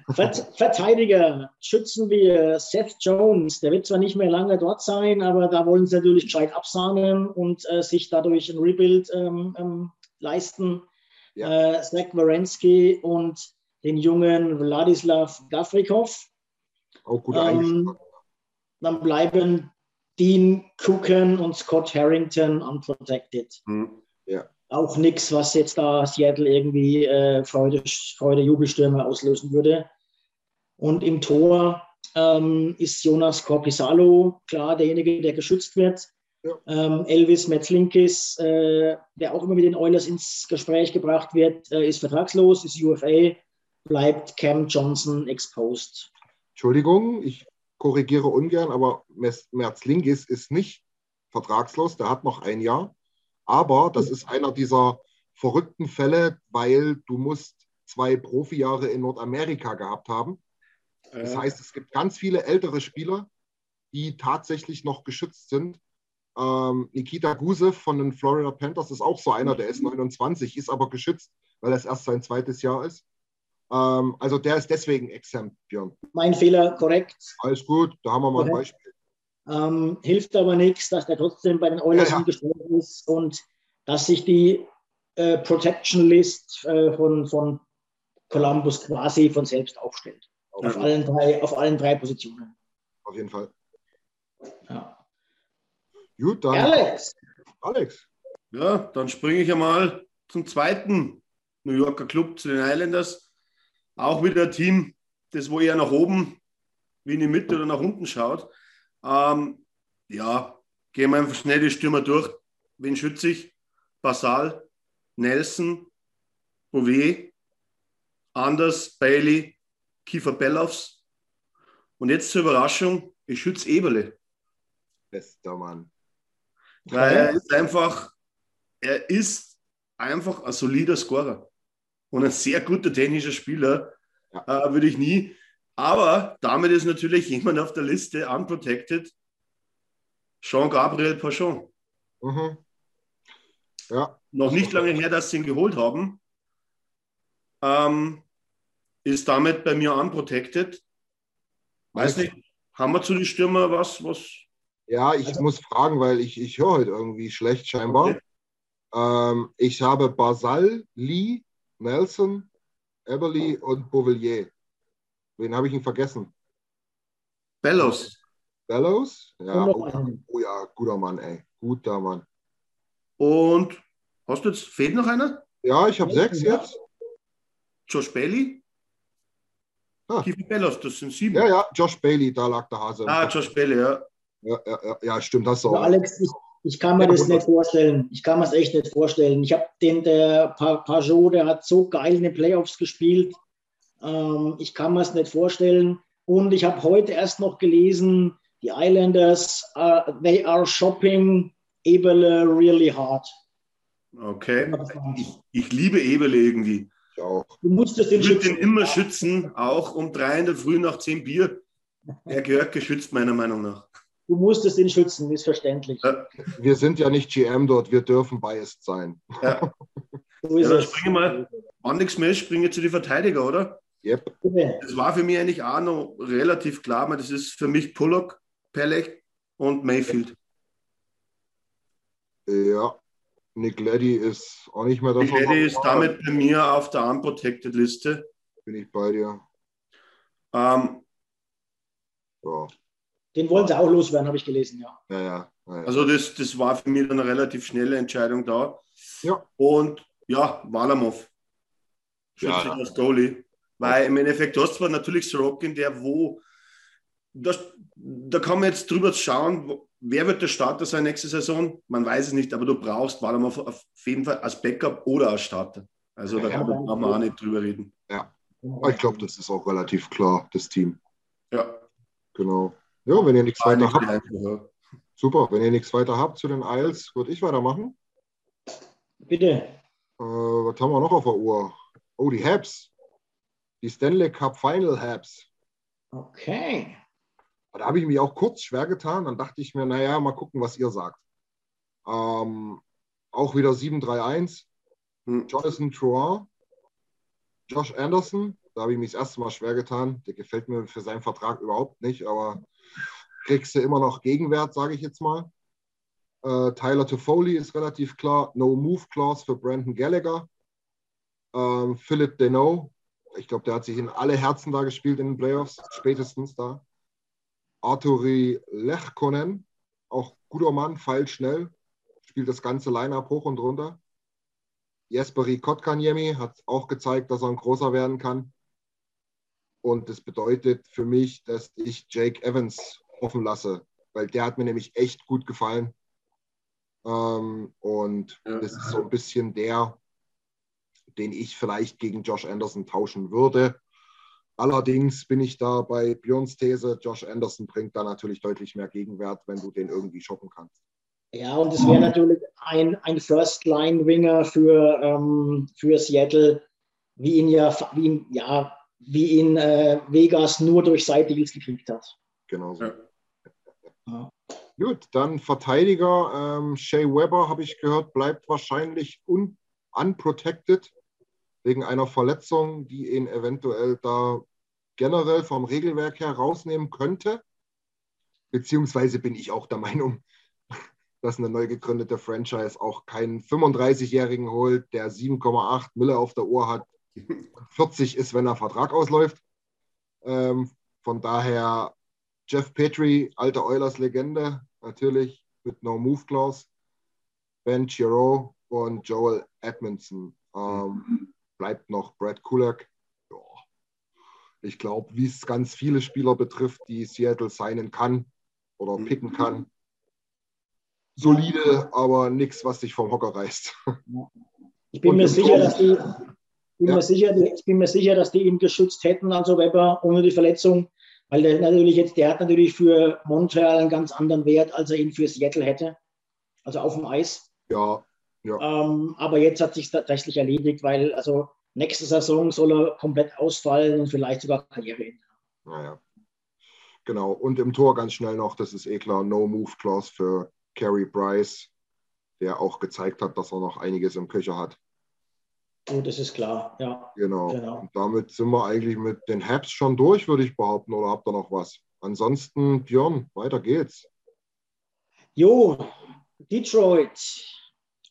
Verteidiger schützen wir Seth Jones. Der wird zwar nicht mehr lange dort sein, aber da wollen sie natürlich gescheit absahnen und äh, sich dadurch ein Rebuild ähm, ähm, leisten. Ja. Äh, Zach Wierenski und den jungen Wladislav Gafrikov. Auch gut ähm, Dann bleiben Dean Cooken und Scott Harrington unprotected. Hm. Ja. Auch nichts, was jetzt da Seattle irgendwie äh, Freude, Freude, Jubelstürme auslösen würde. Und im Tor ähm, ist Jonas Corpisalo klar derjenige, der geschützt wird. Ja. Ähm, Elvis Metzlinkis, äh, der auch immer mit den Oilers ins Gespräch gebracht wird, äh, ist vertragslos, ist UFA, bleibt Cam Johnson exposed. Entschuldigung, ich korrigiere ungern, aber Merzlinkis ist nicht vertragslos, der hat noch ein Jahr. Aber das ist einer dieser verrückten Fälle, weil du musst zwei Profijahre in Nordamerika gehabt haben. Das heißt, es gibt ganz viele ältere Spieler, die tatsächlich noch geschützt sind. Ähm, Nikita Gusev von den Florida Panthers ist auch so einer, der ist 29, ist aber geschützt, weil es erst sein zweites Jahr ist. Ähm, also der ist deswegen exempt, Björn. Mein Fehler, korrekt. Alles gut, da haben wir mal korrekt. ein Beispiel. Ähm, hilft aber nichts, dass der trotzdem bei den Oilers ja, ja. ist und dass sich die äh, Protection List äh, von, von Columbus quasi von selbst aufstellt. Auf, ja. allen drei, auf allen drei Positionen. Auf jeden Fall. Ja. Gut, dann. Alex. Alex. Ja, dann springe ich einmal zum zweiten New Yorker Club, zu den Islanders. Auch wieder ein Team, das wo eher nach oben wie in die Mitte oder nach unten schaut. Ähm, ja, gehen wir einfach schnell die Stürmer durch. Wen schütze ich? Basal, Nelson, Bouvet, Anders, Bailey, Kiefer Bellows. Und jetzt zur Überraschung, ich schütze Eberle. Bester Mann. Weil er ist einfach, er ist einfach ein solider Scorer und ein sehr guter technischer Spieler, ja. äh, würde ich nie. Aber damit ist natürlich jemand auf der Liste unprotected. Jean-Gabriel Pachon. Mhm. Ja. Noch nicht lange her, dass sie ihn geholt haben. Ähm, ist damit bei mir unprotected. Weiß nicht, haben wir zu den Stürmer was? was? Ja, ich also, muss fragen, weil ich, ich höre heute irgendwie schlecht scheinbar. Okay. Ähm, ich habe Basal, Lee, Nelson, Eberly und Beauvillier. Wen habe ich ihn vergessen? Bellows. Bellows? Ja, oh, oh, ja, guter Mann, ey. Guter Mann. Und hast du jetzt, fehlt noch einer? Ja, ich habe sechs jetzt. Josh Bailey? Ah. Kiefer Bellows, das sind sieben. Ja, ja, Josh Bailey, da lag der Hase. Ah, Josh Bailey, ja. Ja, ja, ja, ja stimmt, das auch. Ja, Alex, ich, ich kann mir ja, das nicht vorstellen. Ich kann mir das echt nicht vorstellen. Ich habe den, der Pajot, der hat so geil in den Playoffs gespielt. Ähm, ich kann mir es nicht vorstellen. Und ich habe heute erst noch gelesen, die Islanders, uh, they are shopping Eberle really hard. Okay. Ich, ich liebe Eberle irgendwie. Ich auch. Du musstest den ich würde den immer schützen, auch um drei in der Früh nach zehn Bier. Er gehört geschützt, meiner Meinung nach. Du musstest ihn schützen, ist verständlich. Wir sind ja nicht GM dort, wir dürfen biased sein. Ja. so ja, dann springe mal, an nichts mehr, springe zu den Verteidiger, oder? Yep. Das war für mich eigentlich auch noch relativ klar, das ist für mich Pullock, Pelech und Mayfield. Ja, Nick Leddy ist auch nicht mehr da. Nick Leddy ist damit bei mir auf der Unprotected Liste. Bin ich bei dir. Ähm, ja. Den wollen sie auch loswerden, habe ich gelesen, ja. Ja, ja. ja, Also das, das war für mich eine relativ schnelle Entscheidung da. Ja. Und ja, Walamov. Schütze ja. als Goalie. Weil im Endeffekt, du hast zwar natürlich Sorokin, der wo, das, da kann man jetzt drüber schauen, wer wird der Starter sein nächste Saison? Man weiß es nicht, aber du brauchst Walamov auf jeden Fall als Backup oder als Starter. Also da ja, kann man auch nicht drüber reden. Ja, ich glaube, das ist auch relativ klar, das Team. Ja. Genau. Ja, wenn ihr nichts weiter habt. Super, wenn ihr nichts weiter habt zu den Isles, würde ich weitermachen. Bitte. Äh, was haben wir noch auf der Uhr? Oh, die Habs. Die Stanley Cup Final Habs. Okay. Da habe ich mich auch kurz schwer getan. Dann dachte ich mir, naja, mal gucken, was ihr sagt. Ähm, auch wieder 7-3-1. Hm. Jonathan Truant, Josh Anderson, Da habe ich mich das erste Mal schwer getan. Der gefällt mir für seinen Vertrag überhaupt nicht, aber kriegst du immer noch Gegenwert, sage ich jetzt mal. Äh, Tyler Toffoli ist relativ klar. No Move Clause für Brandon Gallagher. Ähm, Philip Deneau. Ich glaube, der hat sich in alle Herzen da gespielt in den Playoffs, spätestens da. Arturi Lechkonen, auch guter Mann, feilt schnell, spielt das ganze Line-Up hoch und runter. Jesperi Kotkaniemi hat auch gezeigt, dass er ein großer werden kann. Und das bedeutet für mich, dass ich Jake Evans offen lasse, weil der hat mir nämlich echt gut gefallen. Ähm, und das ist so ein bisschen der, den ich vielleicht gegen Josh Anderson tauschen würde. Allerdings bin ich da bei Björns These, Josh Anderson bringt da natürlich deutlich mehr Gegenwert, wenn du den irgendwie shoppen kannst. Ja, und es wäre natürlich ein, ein First-Line-Winger für, ähm, für Seattle, wie ihn ja, wie ihn, ja, wie ihn äh, Vegas nur durch Side-Deals gekriegt hat. Genau so. Ja. Ja. Gut, dann Verteidiger. Ähm, Shea Weber, habe ich gehört, bleibt wahrscheinlich un unprotected wegen einer Verletzung, die ihn eventuell da generell vom Regelwerk her rausnehmen könnte. Beziehungsweise bin ich auch der Meinung, [laughs] dass eine neu gegründete Franchise auch keinen 35-Jährigen holt, der 7,8 Mille auf der Uhr hat, [laughs] 40 ist, wenn der Vertrag ausläuft. Ähm, von daher Jeff Petrie, alte Oilers-Legende, natürlich mit No Move Clause. Ben Chiro und Joel Edmondson. Ähm, bleibt noch Brad Kulak. Ja. Ich glaube, wie es ganz viele Spieler betrifft, die Seattle signen kann oder picken kann, solide, aber nichts, was dich vom Hocker reißt. Ich bin, mir sicher, dass die, bin ja. mir sicher, ich bin mir sicher, dass die ihn geschützt hätten, also Weber, ohne die Verletzung, weil der natürlich jetzt, der hat natürlich für Montreal einen ganz anderen Wert, als er ihn für Seattle hätte, also auf dem Eis. Ja, ja. Ähm, aber jetzt hat sich tatsächlich erledigt, weil also nächste Saison soll er komplett ausfallen und vielleicht sogar Karriere enden. Naja. Genau. Und im Tor ganz schnell noch, das ist eh klar, No Move Clause für Carey Price, der auch gezeigt hat, dass er noch einiges im Köcher hat. Oh, das ist klar, ja. Genau. genau. Und damit sind wir eigentlich mit den Habs schon durch, würde ich behaupten. Oder habt ihr noch was? Ansonsten, Björn, weiter geht's. Jo, Detroit,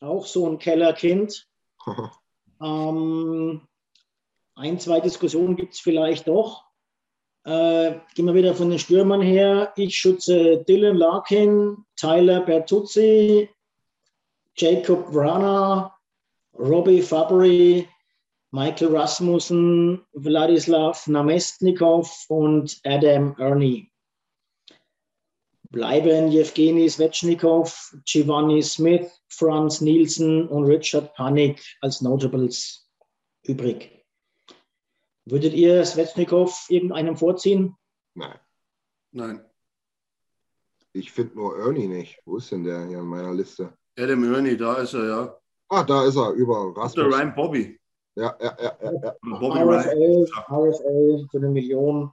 auch so ein Kellerkind. [laughs] ähm, ein, zwei Diskussionen gibt es vielleicht doch. Äh, gehen wir wieder von den Stürmern her. Ich schütze Dylan Larkin, Tyler Bertuzzi, Jacob Vrana, Robbie Fabry, Michael Rasmussen, Wladislav Namestnikov und Adam Ernie. Bleiben Jewgeni Svechnikov, Giovanni Smith, Franz Nielsen und Richard Panik als Notables übrig. Würdet ihr Svechnikov irgendeinem vorziehen? Nein. Nein. Ich finde nur Ernie nicht. Wo ist denn der hier in meiner Liste? Adam Ernie, da ist er, ja. Ah, da ist er, über Rasmus. Der Ryan Bobby. Ja, ja, ja. ja, ja. Bobby RFL, RFL für eine Million.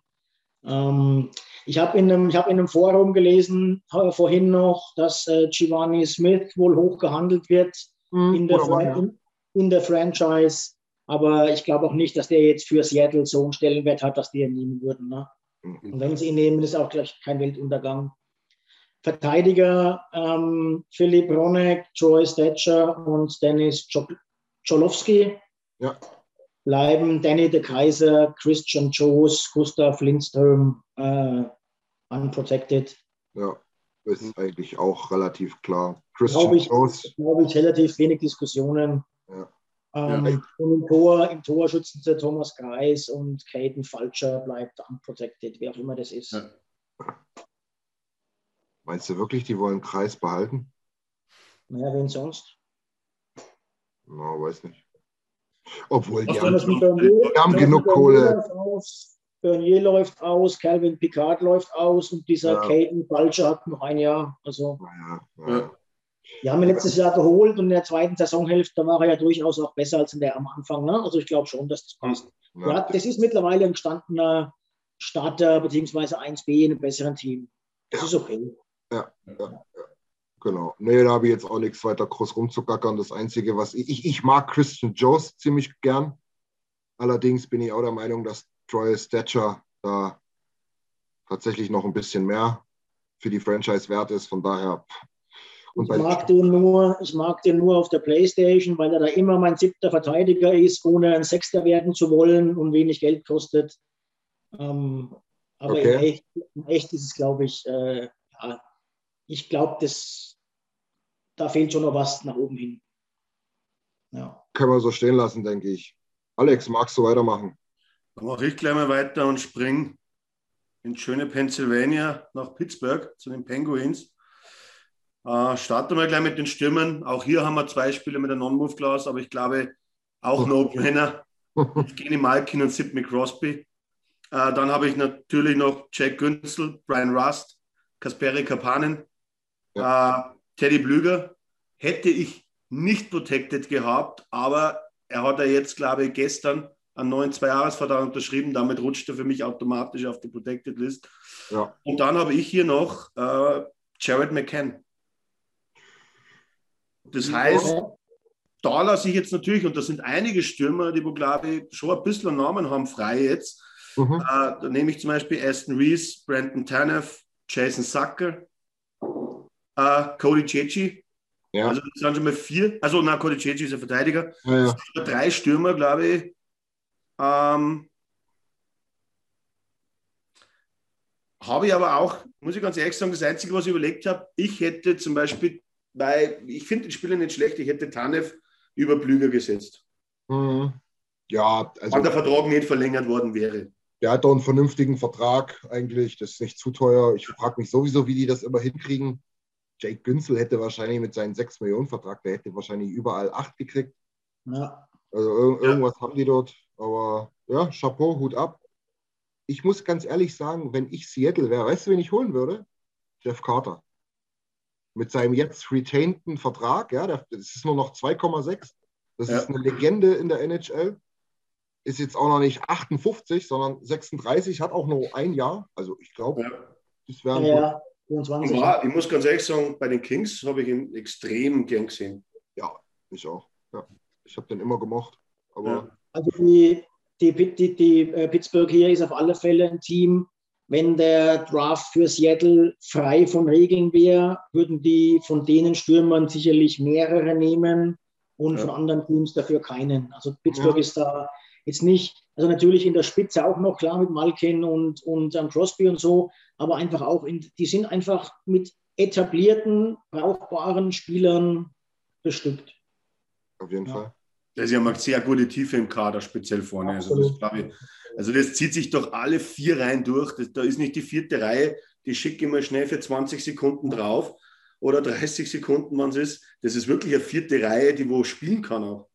Ähm, ich habe in, einem, hab in einem Forum gelesen, vorhin noch, dass äh, Giovanni Smith wohl hoch gehandelt wird mhm, in, der in, in, der Franchise. Aber ich glaube auch nicht, dass der jetzt für Seattle so einen Stellenwert hat, dass die ihn nehmen würden. Ne? Und wenn sie ihn nehmen, ist auch gleich kein Weltuntergang. Verteidiger ähm, Philipp Ronek, Troy Stetcher und Dennis Cholowski. Ja. Bleiben Danny de Kaiser, Christian Joes, Gustav Lindström äh, unprotected. Ja, ist eigentlich auch relativ klar. Christian glaube ich, Joes. Glaube ich, relativ wenig Diskussionen. Ja. Ähm, ja. Und im Tor, im Tor schützen sie Thomas Kreis und Caden Falscher bleibt unprotected, wer auch immer das ist. Ja. Meinst du wirklich, die wollen Kreis behalten? Naja, wen sonst? Na, weiß nicht. Obwohl die, haben, die haben genug Kohle. Bernier läuft aus, Calvin Picard läuft aus und dieser ja. Caden Falscher hat noch ein Jahr. Also, ja, ja. Wir haben ihn letztes Jahr geholt und in der zweiten Saisonhälfte war er ja durchaus auch besser als in der am Anfang. Ne? Also ich glaube schon, dass das passt. Ja, ja, das ist mittlerweile ein gestandener Starter bzw. 1B in einem besseren Team. Das ja. ist okay. Ja, ja, genau. Nee, da habe ich jetzt auch nichts weiter groß rumzugackern. Das Einzige, was ich, ich, ich mag Christian Jones ziemlich gern. Allerdings bin ich auch der Meinung, dass Troy Stetcher da tatsächlich noch ein bisschen mehr für die Franchise wert ist. Von daher. Und ich, mag den nur, ich mag den nur auf der Playstation, weil er da immer mein siebter Verteidiger ist, ohne ein Sechster werden zu wollen und wenig Geld kostet. Ähm, aber okay. in, echt, in, echt, ist es, glaube ich, äh, ja, ich glaube, da fehlt schon noch was nach oben hin. Ja. Können wir so stehen lassen, denke ich. Alex, magst du weitermachen? Dann mache ich gleich mal weiter und springe in schöne Pennsylvania nach Pittsburgh zu den Penguins. Äh, starten wir gleich mit den Stürmen. Auch hier haben wir zwei Spieler mit der Non-Move-Class, aber ich glaube auch No-Brainer. [laughs] Evgeny Malkin und Sidney Crosby. Äh, dann habe ich natürlich noch Jack Günzel, Brian Rust, Kasperi Kapanen, ja. äh, Teddy Blüger. Hätte ich nicht protected gehabt, aber er hat ja jetzt, glaube ich, gestern einen neuen Zweijahresvertrag unterschrieben. Damit rutscht er für mich automatisch auf die Protected List. Ja. Und dann habe ich hier noch äh, Jared McCann. Das heißt, da lasse ich jetzt natürlich, und das sind einige Stürmer, die, wo glaube ich, schon ein bisschen Namen haben, frei jetzt. Mhm. Äh, da nehme ich zum Beispiel Aston Reese, Brandon Tanev, Jason Sucker, äh, Cody Ceci. Ja. Also das sind schon mal vier. Also, na, Cody Ceci ist ein Verteidiger. Ja, ja. Drei Stürmer, glaube ich, ähm, habe ich aber auch, muss ich ganz ehrlich sagen, das Einzige, was ich überlegt habe, ich hätte zum Beispiel, weil ich finde den Spieler nicht schlecht, ich hätte Tanev über Blüger gesetzt. Mhm. Ja, also. Wenn der Vertrag nicht verlängert worden wäre. Der hat doch einen vernünftigen Vertrag eigentlich, das ist nicht zu teuer. Ich frage mich sowieso, wie die das immer hinkriegen. Jake Günzel hätte wahrscheinlich mit seinem 6 Millionen Vertrag, der hätte wahrscheinlich überall 8 gekriegt. Ja. Also irgendwas ja. haben die dort. Aber ja, Chapeau, Hut ab. Ich muss ganz ehrlich sagen, wenn ich Seattle wäre, weißt du, wen ich holen würde? Jeff Carter. Mit seinem jetzt retainten Vertrag, ja, das ist nur noch 2,6. Das ja. ist eine Legende in der NHL. Ist jetzt auch noch nicht 58, sondern 36, hat auch nur ein Jahr. Also ich glaube, ja. das wäre ja, 25. Ja, ich muss ganz ehrlich sagen, bei den Kings habe ich ihn extrem gern gesehen. Ja, ich auch. Ja. Ich habe den immer gemocht. Aber also die, die, die, die äh, Pittsburgh hier ist auf alle Fälle ein Team. Wenn der Draft für Seattle frei von Regeln wäre, würden die von denen Stürmern sicherlich mehrere nehmen und ja. von anderen Teams dafür keinen. Also Pittsburgh ja. ist da jetzt nicht, also natürlich in der Spitze auch noch klar mit Malkin und, und um, Crosby und so, aber einfach auch, in, die sind einfach mit etablierten, brauchbaren Spielern bestückt. Auf jeden ja. Fall. Das ist ja mal sehr gute Tiefe im Kader, speziell vorne. Also das, ich, also das, zieht sich doch alle vier Reihen durch. Das, da ist nicht die vierte Reihe, die schicke ich mal schnell für 20 Sekunden drauf oder 30 Sekunden, wann es ist. Das ist wirklich eine vierte Reihe, die wo spielen kann auch.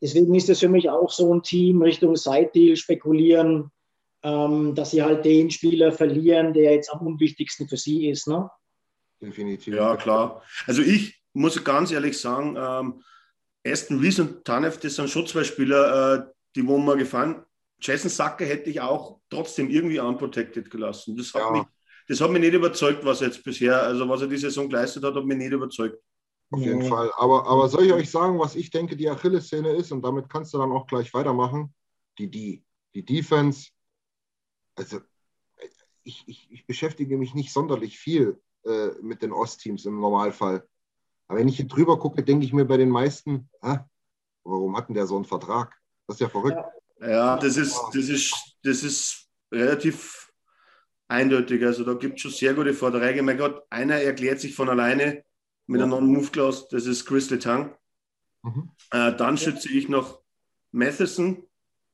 Deswegen ist das für mich auch so ein Team Richtung Side-Deal spekulieren, ähm, dass sie halt den Spieler verlieren, der jetzt am unwichtigsten für sie ist. Ne? Definitiv. Ja, klar. Also ich muss ganz ehrlich sagen, ähm, Aston Reese und Tanev, das sind schon zwei Spieler, äh, die wo mir gefallen. Jason Sacker hätte ich auch trotzdem irgendwie unprotected gelassen. Das hat, ja. mich, das hat mich nicht überzeugt, was er jetzt bisher, also was er die Saison geleistet hat, hat mich nicht überzeugt. Auf jeden ja. Fall. Aber, aber soll ich euch sagen, was ich denke, die Achillessehne ist? Und damit kannst du dann auch gleich weitermachen. Die, die, die Defense. Also, ich, ich, ich beschäftige mich nicht sonderlich viel äh, mit den Ostteams im Normalfall. Aber wenn ich hier drüber gucke, denke ich mir bei den meisten, hä, warum hatten der so einen Vertrag? Das ist ja verrückt. Ja, das ist, das ist, das ist relativ eindeutig. Also da gibt es schon sehr gute Vorträge. Mein Gott, einer erklärt sich von alleine mit ja. einer Non-Move-Clause, das ist Chris Letang. Mhm. Äh, dann schütze ich noch Matheson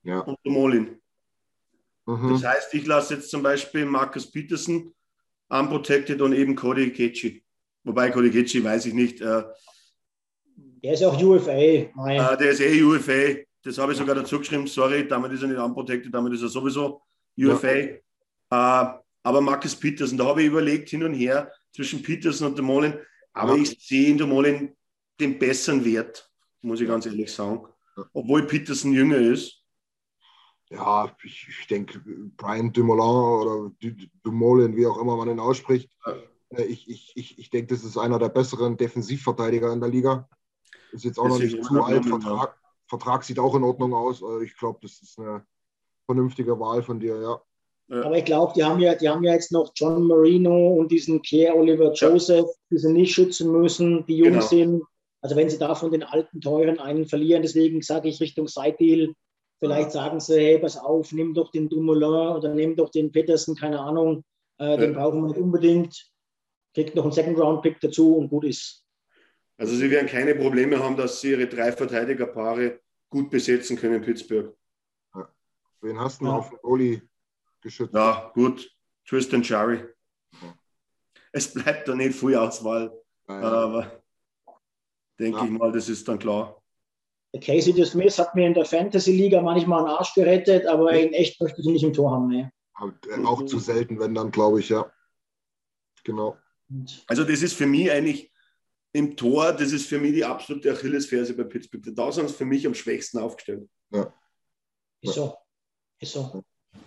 ja. und Molin. Mhm. Das heißt, ich lasse jetzt zum Beispiel Marcus Peterson unprotected und eben Cody Ketchi. Wobei Koligici weiß ich nicht. Äh, der ist auch UFA. Äh, der ist eh UFA. Das habe ich sogar dazu geschrieben. Sorry, damit ist er nicht unprotected, damit ist er sowieso UFA. Ja. Äh, aber Marcus Peterson, da habe ich überlegt hin und her zwischen Peterson und Demolin. Aber ja. ich sehe in Demolin den besseren Wert, muss ich ganz ehrlich sagen. Obwohl Peterson jünger ist. Ja, ich, ich denke, Brian Dumoulin oder Dumoulin, wie auch immer man ihn ausspricht, ich, ich, ich, ich denke, das ist einer der besseren Defensivverteidiger in der Liga. Ist jetzt auch das noch nicht zu alt, Vertrag, Vertrag sieht auch in Ordnung aus. Also ich glaube, das ist eine vernünftige Wahl von dir, ja. Aber ich glaube, die haben ja, die haben ja jetzt noch John Marino und diesen Pierre Oliver Joseph, die sie nicht schützen müssen, die jung genau. sind. Also wenn sie davon den alten teuren einen verlieren, deswegen sage ich Richtung Side-Deal, vielleicht sagen sie, hey, pass auf, nimm doch den Dumoulin oder nimm doch den Peterson, keine Ahnung, äh, den brauchen wir nicht unbedingt. Kriegt noch einen Second-Round-Pick dazu und gut ist. Also sie werden keine Probleme haben, dass sie ihre drei Verteidigerpaare gut besetzen können in Pittsburgh. Ja. Wen hast du ja. auf Goalie geschützt? Ja, gut. Tristan Cherry. Ja. Es bleibt da nicht viel Auswahl. Aber denke ich mal, das ist dann klar. Casey DeSmith hat mir in der Fantasy-Liga manchmal einen Arsch gerettet, aber in echt möchte ich ihn nicht im Tor haben. Nee. Auch zu selten, wenn dann, glaube ich, ja. Genau. Also das ist für mich eigentlich im Tor, das ist für mich die absolute Achillesferse bei Pittsburgh. Da sind sie für mich am schwächsten aufgestellt. Ja. Ist so. Ist so.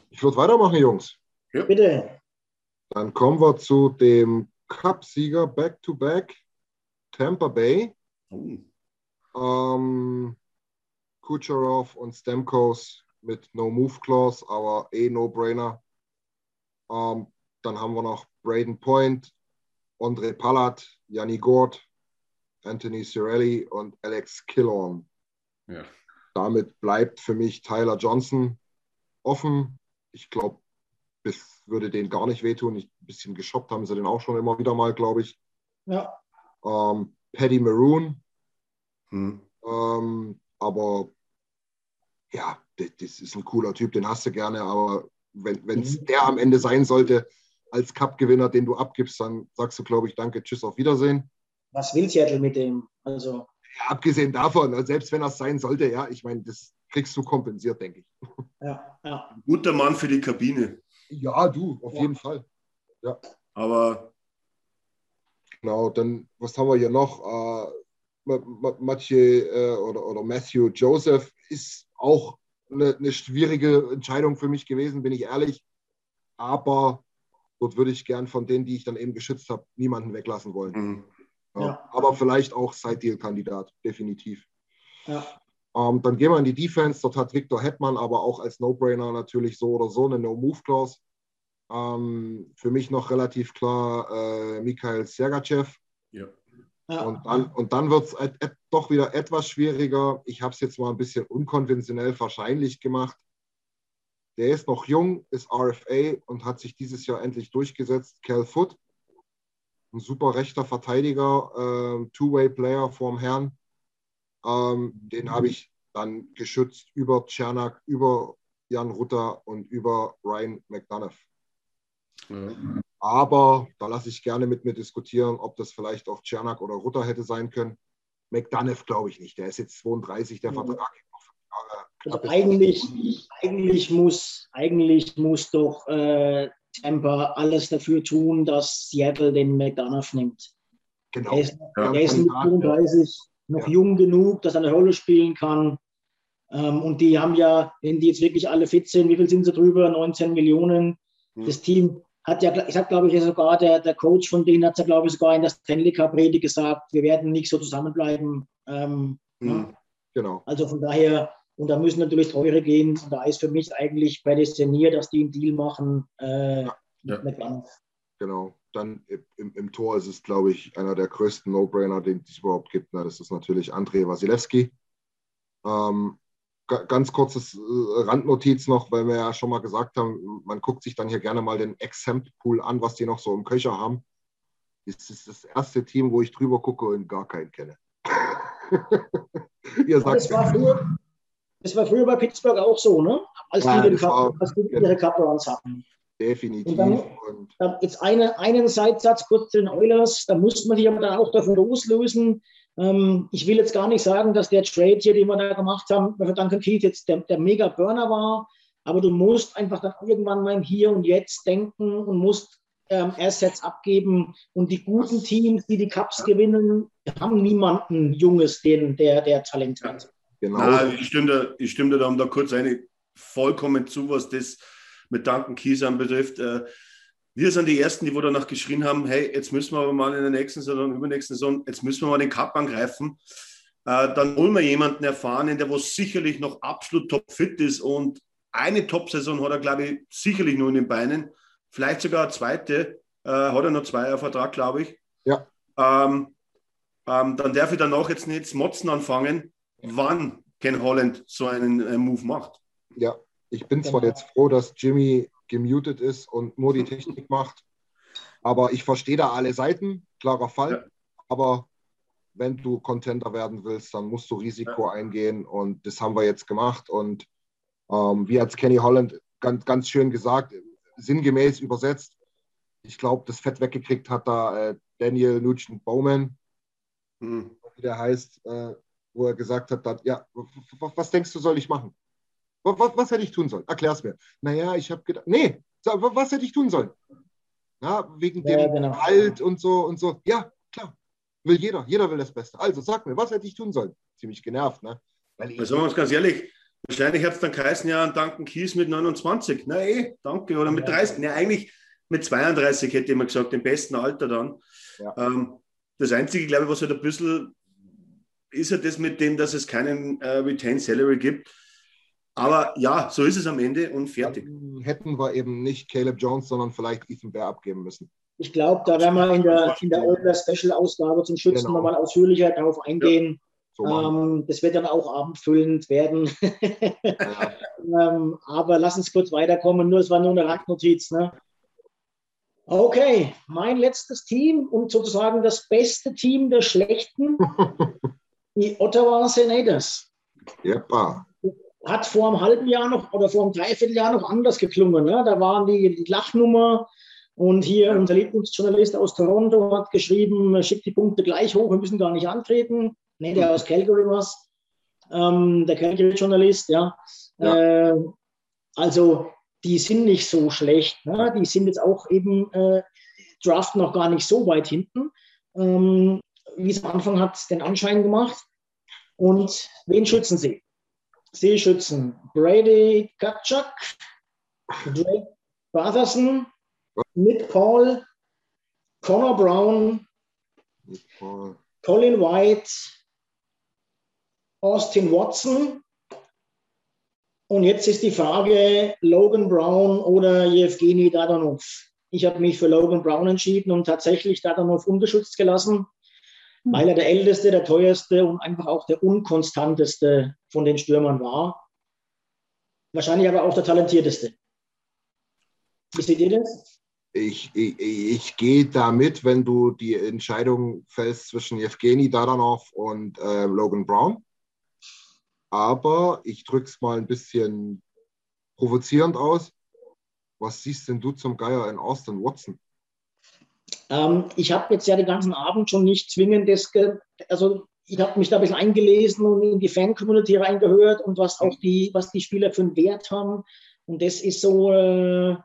Ich würde weitermachen, Jungs. Ja. Bitte. Dann kommen wir zu dem Cup-Sieger Back-to-Back Tampa Bay. Oh. Ähm, Kucherov und Stemkos mit No Move Clause, aber eh No-Brainer. Ähm, dann haben wir noch Braden Point, Andre Pallat, Janni Gord, Anthony Cirelli und Alex Killorn. Ja. Damit bleibt für mich Tyler Johnson offen. Ich glaube, das würde denen gar nicht wehtun. Ich, ein bisschen geshoppt haben sie den auch schon immer wieder mal, glaube ich. Ja. Ähm, Paddy Maroon. Hm. Ähm, aber ja, das, das, ist ein cooler Typ, den hast du gerne, aber wenn es mhm. der am Ende sein sollte, als Cup-Gewinner, den du abgibst, dann sagst du, glaube ich, danke, tschüss, auf Wiedersehen. Was will Seattle mit dem? Also. Ja, abgesehen davon, also selbst wenn das sein sollte, ja, ich meine, das kriegst du kompensiert, denke ich. [laughs] Ja, ja. Guter Mann für die Kabine. Ja, du, auf ja. jeden Fall. Ja. Aber. Genau, dann, was haben wir hier noch? Äh, Mathieu äh, oder, oder Matthew Joseph ist auch eine, eine schwierige Entscheidung für mich gewesen, bin ich ehrlich. Aber dort würde ich gern von denen, die ich dann eben geschützt habe, niemanden weglassen wollen. Mhm. Ja. Ja. Aber vielleicht auch Side-Deal-Kandidat, definitiv. Ja. Ähm, dann gehen wir in die Defense. Dort hat Victor Hetman aber auch als No-Brainer natürlich so oder so eine No-Move-Clause. Ähm, für mich noch relativ klar äh, Mikhail Sergachev. Ja. Und dann, und dann wird es doch wieder etwas schwieriger. Ich habe es jetzt mal ein bisschen unkonventionell wahrscheinlich gemacht. Der ist noch jung, ist RFA und hat sich dieses Jahr endlich durchgesetzt. Cal Foot, ein super rechter Verteidiger, äh, Two-Way-Player vorm Herrn. Ähm, den habe ich dann geschützt über Czernak, über Jan Rutter und über Ryan McDonough. Ja. Aber da lasse ich gerne mit mir diskutieren, ob das vielleicht auch Czernak oder Rutter hätte sein können. McDonough glaube ich nicht. Der ist jetzt 32, der mhm. Vertrag also eigentlich, eigentlich, muss, eigentlich muss doch äh, Tampa alles dafür tun, dass Seattle den McDonough nimmt. Genau. Er ist, ja, er ist 35, noch ja. jung genug, dass er eine Rolle spielen kann. Ähm, und die haben ja, wenn die jetzt wirklich alle fit sind, wie viel sind sie drüber? 19 Millionen. Mhm. Das Team hat ja, ich habe glaube ich sogar, der, der Coach von denen hat ja glaube ich sogar in der Stanley Cup Rede gesagt, wir werden nicht so zusammenbleiben. Ähm, mhm. ja. Genau. Also von daher, und da müssen natürlich teure gehen. Und da ist für mich eigentlich prädestiniert, dass die einen Deal machen äh, ja. mit ja. Genau. Dann im, im, Tor ist es, glaube ich, einer der größten No-Brainer, den es überhaupt gibt. Na, das ist natürlich Andrei Wasilewski. Ähm, ganz kurzes äh, Randnotiz noch, weil wir ja schon mal gesagt haben, man guckt sich dann hier gerne mal den Exempt-Pool an, was die noch so im Köcher haben. Das ist das erste Team, wo ich drüber gucke und gar keinen kenne. [laughs] Ihr sagt, das war früher, das war früher bei Pittsburgh auch so, ne? Als ja, die, den Cup, als die ihre Cup-Runs hatten. Definitiv. Und dann, und jetzt eine, einen Seitsatz kurz zu den Oilers, da musste man sich aber dann auch davon loslösen. Ähm, ich will jetzt gar nicht sagen, dass der Trade hier, den wir da gemacht haben, für Duncan Keith jetzt der, der Mega-Burner war, aber du musst einfach dann irgendwann mal im Hier und Jetzt denken und musst ähm, Assets abgeben. Und die guten Teams, die die Cups gewinnen, haben niemanden Junges, den, der, der Talent hat. Genau. Nein, ich stimme, da, ich stimme da, um da kurz eine vollkommen zu, was das mit Duncan Kiesan betrifft. Äh, wir sind die Ersten, die wo danach geschrien haben, hey, jetzt müssen wir aber mal in der nächsten Saison, übernächsten Saison, jetzt müssen wir mal den Cup angreifen. Äh, dann holen wir jemanden erfahrenen, der was sicherlich noch absolut topfit ist und eine Top-Saison hat er, glaube ich, sicherlich nur in den Beinen. Vielleicht sogar eine zweite. Äh, hat er noch zwei Vertrag, glaube ich. Ja. Ähm, ähm, dann darf ich danach jetzt nicht motzen anfangen, wann Ken Holland so einen äh, Move macht. Ja, ich bin zwar jetzt froh, dass Jimmy gemutet ist und nur die Technik macht, aber ich verstehe da alle Seiten, klarer Fall. Ja. Aber wenn du Contender werden willst, dann musst du Risiko ja. eingehen und das haben wir jetzt gemacht. Und ähm, wie hat es Kenny Holland ganz, ganz schön gesagt, sinngemäß übersetzt, ich glaube, das Fett weggekriegt hat da äh, Daniel Nugent Bowman, hm. wie der heißt, äh, wo er gesagt hat, dass, ja, was denkst du, soll ich machen? Was, was hätte ich tun sollen? Erklär's mir. Naja, ich habe gedacht, nee, was hätte ich tun sollen? Ja, wegen dem ja, genau. Alt und so und so. Ja, klar. Will jeder. Jeder will das Beste. Also sag mir, was hätte ich tun sollen? Ziemlich genervt, ne? Weil ich, sagen wir uns ganz ehrlich, wahrscheinlich hat es dann geheißen, ja, Duncan Kies mit 29. Na eh, danke. Oder mit 30. Ne, eigentlich mit 32 hätte ich mal gesagt, im besten Alter dann. Ja. Ähm, das Einzige, glaube ich, was halt ein bisschen ist ja das mit dem, dass es keinen äh, Retain Salary gibt. Aber ja, so ist es am Ende und fertig. Dann hätten wir eben nicht Caleb Jones, sondern vielleicht Ethan Bear abgeben müssen. Ich glaube, da werden wir in der, in der Older Special-Ausgabe zum Schützen genau. nochmal ausführlicher darauf eingehen. Ja, so ähm, das wird dann auch abendfüllend werden. [laughs] ja. ähm, aber lass uns kurz weiterkommen. Nur, es war nur eine Randnotiz. Ne? Okay, mein letztes Team und sozusagen das beste Team der Schlechten, [laughs] die Ottawa Senators. Jepa. Hat vor einem halben Jahr noch oder vor einem Dreivierteljahr noch anders geklungen. Ne? Da waren die, die Lachnummer und hier unser Lieblingsjournalist aus Toronto hat geschrieben, schickt die Punkte gleich hoch, wir müssen gar nicht antreten. Ne, der aus Calgary war ähm, der Calgary-Journalist, ja. ja. Äh, also die sind nicht so schlecht. Ne? Die sind jetzt auch eben äh, Draft noch gar nicht so weit hinten, ähm, wie es am Anfang hat den Anschein gemacht. Und wen schützen sie? Sie schützen Brady Katschak, Drake Batherson, Nick Paul, Connor Brown, Colin White, Austin Watson und jetzt ist die Frage Logan Brown oder Jevgeny Dadanov. Ich habe mich für Logan Brown entschieden und tatsächlich Dadanov ungeschützt gelassen. Weil er der älteste, der teuerste und einfach auch der unkonstanteste von den Stürmern war. Wahrscheinlich aber auch der talentierteste. Wie seht ihr das? Ich, ich, ich gehe damit, wenn du die Entscheidung fällst zwischen Jevgeny Dadanov und äh, Logan Brown aber ich drücke es mal ein bisschen provozierend aus. Was siehst denn du zum Geier in Austin Watson? Ähm, ich habe jetzt ja den ganzen Abend schon nicht zwingend das, also ich habe mich da ein bisschen eingelesen und in die Fan-Community reingehört und was auch die, was die Spieler für einen Wert haben. Und das ist so äh, äh,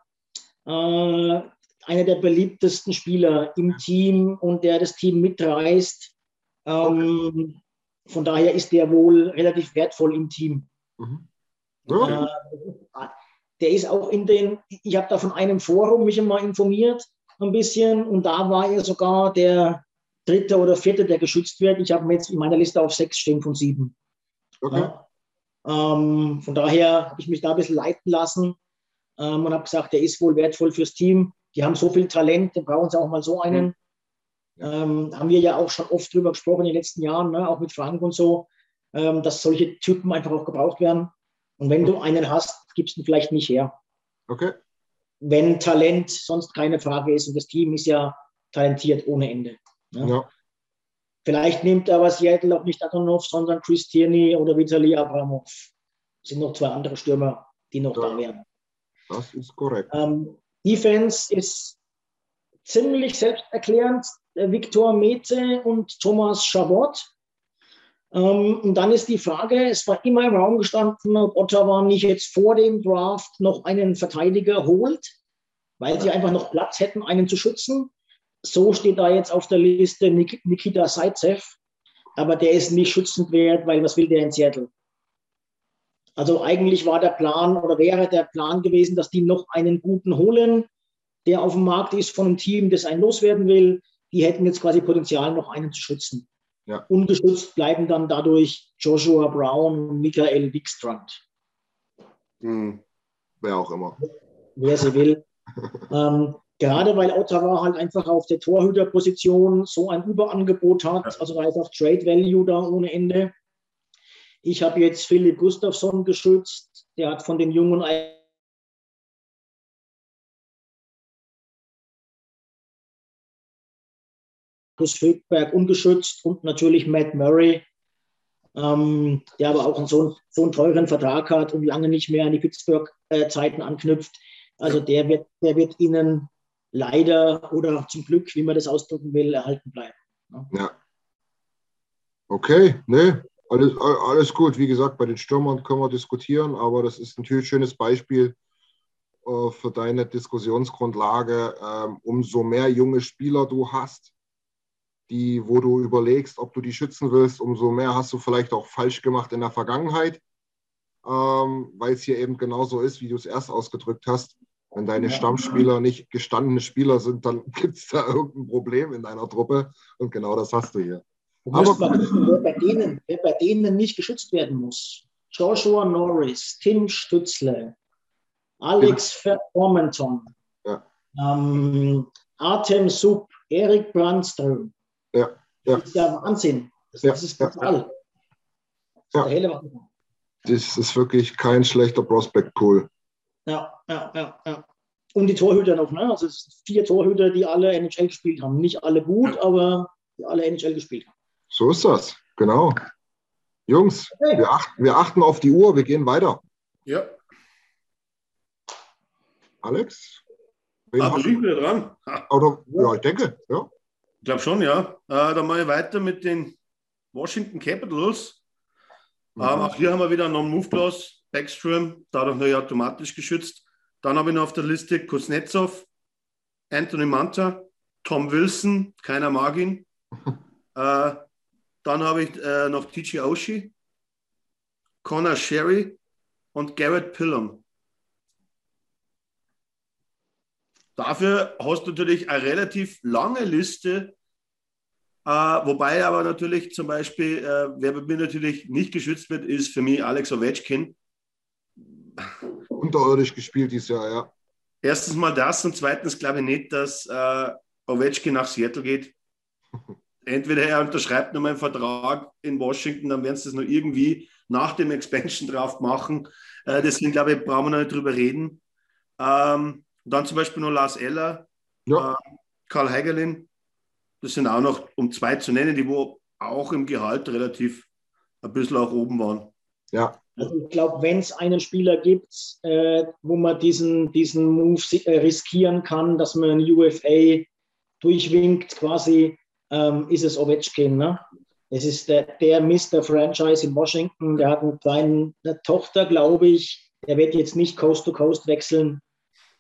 einer der beliebtesten Spieler im Team und der das Team mitreißt. Ähm, von daher ist der wohl relativ wertvoll im Team. Mhm. Ja. Äh, der ist auch in den, ich habe da von einem Forum mich mal informiert, ein bisschen, und da war er sogar der dritte oder vierte, der geschützt wird. Ich habe jetzt in meiner Liste auf sechs stehen von sieben. Okay. Ja. Ähm, von daher habe ich mich da ein bisschen leiten lassen ähm, und habe gesagt, der ist wohl wertvoll fürs Team. Die haben so viel Talent, dann brauchen sie auch mal so einen. Mhm. Ähm, haben wir ja auch schon oft drüber gesprochen in den letzten Jahren, ne, auch mit Frank und so, ähm, dass solche Typen einfach auch gebraucht werden. Und wenn du einen hast, gibst du ihn vielleicht nicht her. Okay. Wenn Talent sonst keine Frage ist und das Team ist ja talentiert ohne Ende. Ne? Ja. Vielleicht nimmt aber Seattle auch nicht Atonov, sondern Chris Tierney oder Vitali Abramov. Das sind noch zwei andere Stürmer, die noch ja. da wären. Das ist korrekt. Ähm, Defense ist ziemlich selbsterklärend. Äh, Viktor Mete und Thomas Chabot. Ähm, und dann ist die Frage, es war immer im Raum gestanden, ob Ottawa nicht jetzt vor dem Draft noch einen Verteidiger holt, weil sie einfach noch Platz hätten, einen zu schützen. So steht da jetzt auf der Liste Nik Nikita Seitzev, aber der ist nicht schützend wert, weil was will der in Seattle? Also eigentlich war der Plan oder wäre der Plan gewesen, dass die noch einen guten holen, der auf dem Markt ist von einem Team, das einen loswerden will die hätten jetzt quasi Potenzial, noch einen zu schützen. Ja. Ungeschützt bleiben dann dadurch Joshua Brown und Michael Wickstrand. Hm. Wer auch immer. Wer sie will. [laughs] ähm, gerade weil Ottawa halt einfach auf der Torhüterposition so ein Überangebot hat. Also da ist auch Trade Value da ohne Ende. Ich habe jetzt Philipp Gustafsson geschützt. Der hat von den jungen Markus Vögberg ungeschützt und natürlich Matt Murray, ähm, der aber auch so, so, einen teuren Vertrag hat und lange nicht mehr an die Pittsburgh-Zeiten anknüpft. Also der wird, der wird Ihnen leider oder zum Glück, wie man das ausdrücken will, erhalten bleiben. Ne? Ja. Okay, ne, alles, alles gut. Wie gesagt, bei den Stürmern können wir diskutieren, aber das ist natürlich ein schönes Beispiel äh, für deine Diskussionsgrundlage. Ähm, umso mehr junge Spieler du hast, die, wo du überlegst, ob du die schützen willst, umso mehr hast du vielleicht auch falsch gemacht in der Vergangenheit, ähm, weil es hier eben genauso ist, wie du es erst ausgedrückt hast. Wenn deine ja. Stammspieler nicht gestandene Spieler sind, dann [laughs] gibt es da irgendein Problem in deiner Truppe und genau das hast du hier. Du Aber mal wissen, wer bei, denen, wer bei denen nicht geschützt werden muss. Joshua Norris, Tim Stützle, Alex ja. Ja. ähm, Artem Sub, Erik Brandström, ja, ja. Das ist ja Wahnsinn. Das, ja, das ist total. Ja. Ja. Das ist wirklich kein schlechter Prospect-Pool. Ja, ja, ja, ja. Und die Torhüter noch, ne? Also es sind vier Torhüter, die alle NHL gespielt haben. Nicht alle gut, aber die alle NHL gespielt haben. So ist das, genau. Jungs, okay. wir, achten, wir achten auf die Uhr, wir gehen weiter. Ja. Alex? Ah, bin ich wieder dran? Oder, ja, ich denke, ja. Ich glaube schon, ja. Äh, dann mache ich weiter mit den Washington Capitals. Mhm. Ähm, auch hier haben wir wieder Non-Move-Clause, Backstrom, dadurch natürlich automatisch geschützt. Dann habe ich noch auf der Liste Kuznetsov, Anthony Manta, Tom Wilson, keiner mag ihn. [laughs] äh, dann habe ich äh, noch TG Oshie, Connor Sherry und Garrett Pillum. Dafür hast du natürlich eine relativ lange Liste, äh, wobei aber natürlich zum Beispiel, äh, wer bei mir natürlich nicht geschützt wird, ist für mich Alex Ovechkin. Unterirdisch gespielt dieses Jahr, ja. Erstens mal das und zweitens glaube ich nicht, dass äh, Ovechkin nach Seattle geht. [laughs] Entweder er unterschreibt nochmal einen Vertrag in Washington, dann werden sie das noch irgendwie nach dem Expansion drauf machen. Äh, deswegen glaube ich, brauchen wir noch nicht drüber reden. Ähm, und dann zum Beispiel noch Lars Eller, ja. äh, Karl Heigerlin. Das sind auch noch, um zwei zu nennen, die wo auch im Gehalt relativ ein bisschen auch oben waren. Ja. Also ich glaube, wenn es einen Spieler gibt, äh, wo man diesen, diesen Move äh, riskieren kann, dass man ein UFA durchwinkt, quasi, ähm, ist es Ovechkin. Ne? Es ist der, der Mr. Franchise in Washington, der hat eine kleine Tochter, glaube ich. Der wird jetzt nicht Coast to Coast wechseln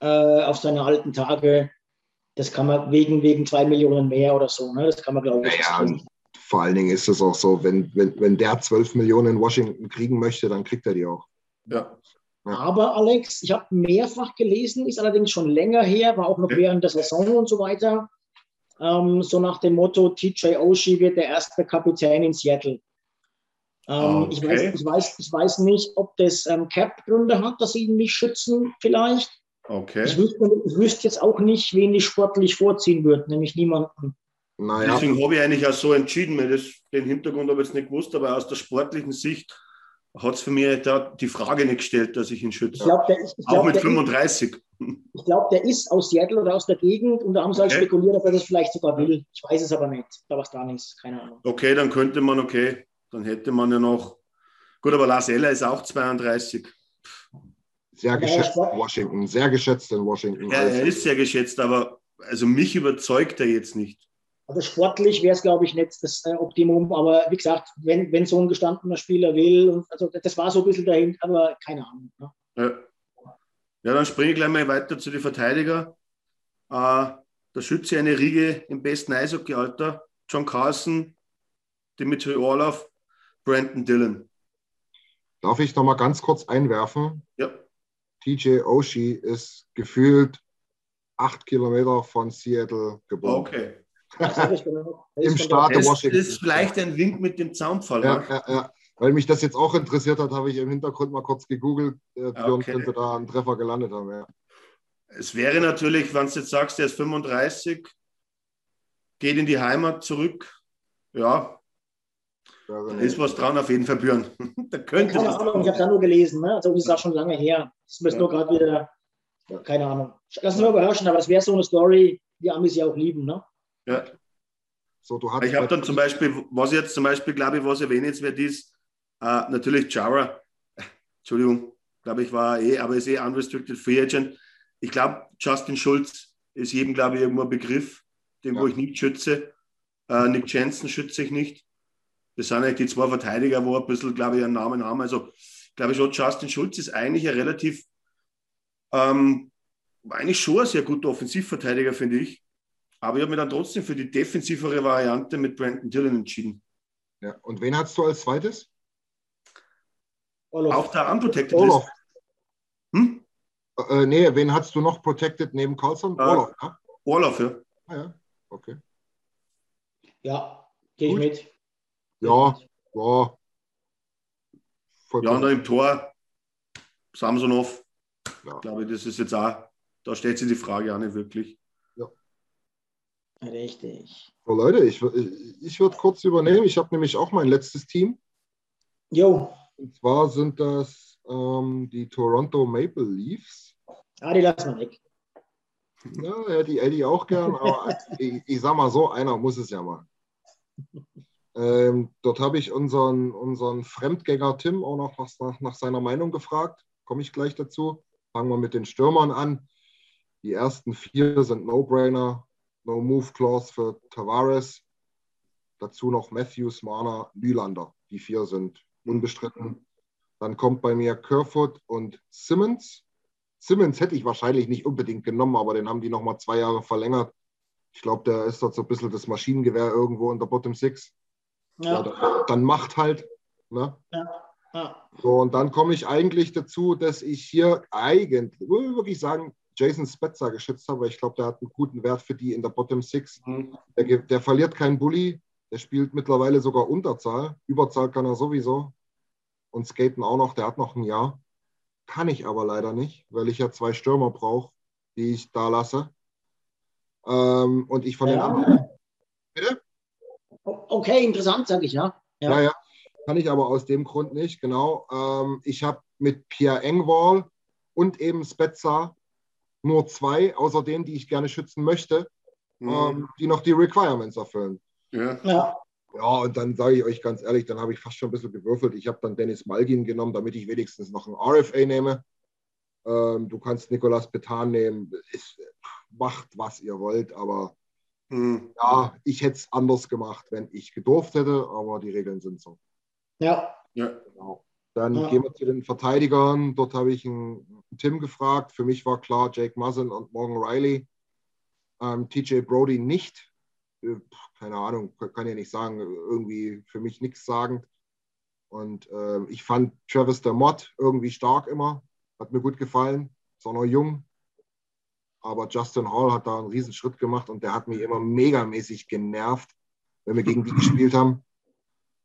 äh, auf seine alten Tage. Das kann man wegen, wegen zwei Millionen mehr oder so. Ne? Das kann man, glaube ich. Naja, vor allen Dingen ist es auch so, wenn, wenn, wenn der zwölf Millionen in Washington kriegen möchte, dann kriegt er die auch. Ja. ja. Aber Alex, ich habe mehrfach gelesen, ist allerdings schon länger her, war auch noch ja. während der Saison und so weiter. Ähm, so nach dem Motto, TJ Oshie wird der erste Kapitän in Seattle. Ähm, okay. ich, weiß, ich, weiß, ich weiß nicht, ob das ähm, Cap-Gründe hat, dass sie ihn nicht schützen, vielleicht. Okay. Ich wüsste, ich wüsste, jetzt auch nicht, wen ich sportlich vorziehen würde, nämlich niemanden. Naja. Deswegen habe ich eigentlich auch so entschieden, weil das, den Hintergrund habe ich jetzt nicht gewusst, aber aus der sportlichen Sicht hat es für mich da die Frage nicht gestellt, dass ich ihn schütze. Ich glaub, ist, ich glaub, auch mit 35. Ist, ich glaube, der ist aus Seattle oder aus der Gegend und da haben sie halt okay. spekuliert, ob er das vielleicht sogar will. Ich weiß es aber nicht. Da war es gar nichts, keine Ahnung. Okay, dann könnte man, okay, dann hätte man ja noch. Gut, aber Lars Eller ist auch 32. Sehr geschätzt in Washington, sehr geschätzt in Washington. Ja, er ist sehr geschätzt, aber also mich überzeugt er jetzt nicht. Also sportlich wäre es, glaube ich, nicht das äh, Optimum, aber wie gesagt, wenn, wenn so ein gestandener Spieler will, und, also das war so ein bisschen dahin, aber keine Ahnung. Ne? Ja. ja. dann springe ich gleich mal weiter zu den Verteidiger. Äh, da schütze ich eine Riege im besten Eishockey-Alter. John Carlson, Dimitri Orlov, Brandon Dillon. Darf ich noch mal ganz kurz einwerfen? Ja. TJ Oshie ist gefühlt acht Kilometer von Seattle geboren. Okay. genau. [laughs] Im Staat Washington. Das ist vielleicht ein Wink mit dem Zaunpfahl. Ja, ja, ja. Weil mich das jetzt auch interessiert hat, habe ich im Hintergrund mal kurz gegoogelt. Äh, Björn okay. könnte da einen Treffer gelandet haben. Ja. Es wäre natürlich, wenn du jetzt sagst, der ist 35, geht in die Heimat zurück. Ja, da ist was dran auf jeden Fall, Björn. [laughs] da könnte keine Ahnung, ich habe es ja nur gelesen. Ne? Also, das ist auch schon lange her. Das ist ja. nur gerade wieder, keine Ahnung. Lass uns mal überraschen, aber es wäre so eine Story, die Amis ja auch lieben. Ne? Ja. So, du ich habe dann zum Beispiel, was ich jetzt zum Beispiel, glaube ich, was erwähnenswert ist, äh, natürlich Jara. [laughs] Entschuldigung, glaube ich, war eh, aber ist eh unrestricted free agent. Ich glaube, Justin Schulz ist jedem, glaube ich, irgendwo ein Begriff, den ja. wo ich nicht schütze. Äh, Nick Jensen schütze ich nicht. Das sind eigentlich die zwei Verteidiger, wo ein bisschen, glaube ich, einen Namen haben. Also, glaube ich schon, Justin Schulz ist eigentlich ein relativ, ähm, eigentlich schon ein sehr guter Offensivverteidiger, finde ich. Aber ich habe mich dann trotzdem für die defensivere Variante mit Brandon Dillon entschieden. Ja, und wen hast du als zweites? Olaf. Auf der Unprotected Olaf. List. Hm? Äh, nee, wen hast du noch protected neben Carlson? Äh, Olaf, ja? Olaf, ja. Ah, ja, okay. Ja, gehe ich mit. Ja, ja. Ja, und im Tor Samsonov. Ja. Ich glaube, das ist jetzt auch, da stellt sich die Frage auch nicht wirklich. Ja. Richtig. So, Leute, ich, ich würde kurz übernehmen. Ich habe nämlich auch mein letztes Team. Jo. Und zwar sind das ähm, die Toronto Maple Leafs. Ah, die lassen wir weg. Ja, ja die Eddie auch gern, aber [laughs] ich, ich sag mal so, einer muss es ja mal. Ähm, dort habe ich unseren, unseren Fremdgänger Tim auch noch nach, nach seiner Meinung gefragt. Komme ich gleich dazu. Fangen wir mit den Stürmern an. Die ersten vier sind No-Brainer. No-Move-Clause für Tavares. Dazu noch Matthews, Marner, Nylander. Die vier sind unbestritten. Dann kommt bei mir Kerfoot und Simmons. Simmons hätte ich wahrscheinlich nicht unbedingt genommen, aber den haben die nochmal zwei Jahre verlängert. Ich glaube, der ist dort so ein bisschen das Maschinengewehr irgendwo in der Bottom Six. Ja. ja dann, macht halt. Ne? Ja. Ja. So, und dann komme ich eigentlich dazu, dass ich hier eigentlich, wirklich sagen, Jason Spetzer geschützt habe, weil ich glaube, der hat einen guten Wert für die in der Bottom Six. Mhm. Der, der, verliert keinen Bully, der spielt mittlerweile sogar Unterzahl. Überzahl kann er sowieso. Und Skaten auch noch, der hat noch ein Jahr. Kann ich aber leider nicht, weil ich ja zwei Stürmer brauche, die ich da lasse. Ähm, und ich von ja. den anderen. Okay, interessant, sage ich, ja. ja. Ja, ja. Kann ich aber aus dem Grund nicht, genau. Ähm, ich habe mit Pierre Engwall und eben Spezza nur zwei, außer denen, die ich gerne schützen möchte, mhm. ähm, die noch die Requirements erfüllen. Ja. ja. Ja, und dann sage ich euch ganz ehrlich, dann habe ich fast schon ein bisschen gewürfelt. Ich habe dann Dennis Malgin genommen, damit ich wenigstens noch ein RFA nehme. Ähm, du kannst Nicolas Petan nehmen. Ist, macht, was ihr wollt, aber. Ja, ich hätte es anders gemacht, wenn ich gedurft hätte, aber die Regeln sind so. Ja. ja. Genau. Dann ja. gehen wir zu den Verteidigern. Dort habe ich einen Tim gefragt. Für mich war klar Jake Muzzin und Morgan Riley. Ähm, TJ Brody nicht. Äh, keine Ahnung, kann ja nicht sagen. Irgendwie für mich nichts sagend. Und äh, ich fand Travis Dermott irgendwie stark immer. Hat mir gut gefallen. Ist auch noch jung. Aber Justin Hall hat da einen riesen Schritt gemacht und der hat mich immer megamäßig genervt, wenn wir gegen die gespielt haben.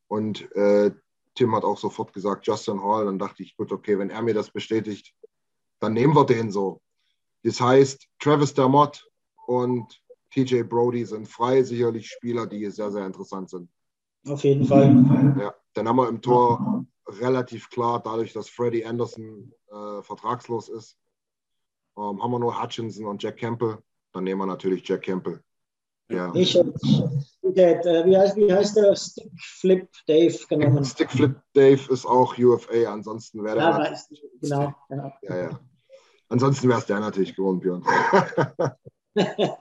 Und äh, Tim hat auch sofort gesagt, Justin Hall. Dann dachte ich, gut, okay, wenn er mir das bestätigt, dann nehmen wir den so. Das heißt, Travis Dermott und TJ Brody sind frei, sicherlich Spieler, die sehr, sehr interessant sind. Auf jeden Fall. Ja, dann haben wir im Tor relativ klar, dadurch, dass Freddie Anderson äh, vertragslos ist, ähm, haben wir nur Hutchinson und Jack Campbell, dann nehmen wir natürlich Jack Campbell. Ja. Ich habe äh, wie, heißt, wie heißt der Stickflip Dave genommen? [laughs] Stickflip Dave ist auch UFA, ansonsten wäre der. Ja, weiß, genau, genau. Ja, ja. Ansonsten wäre es der natürlich gewonnen, Björn. [laughs]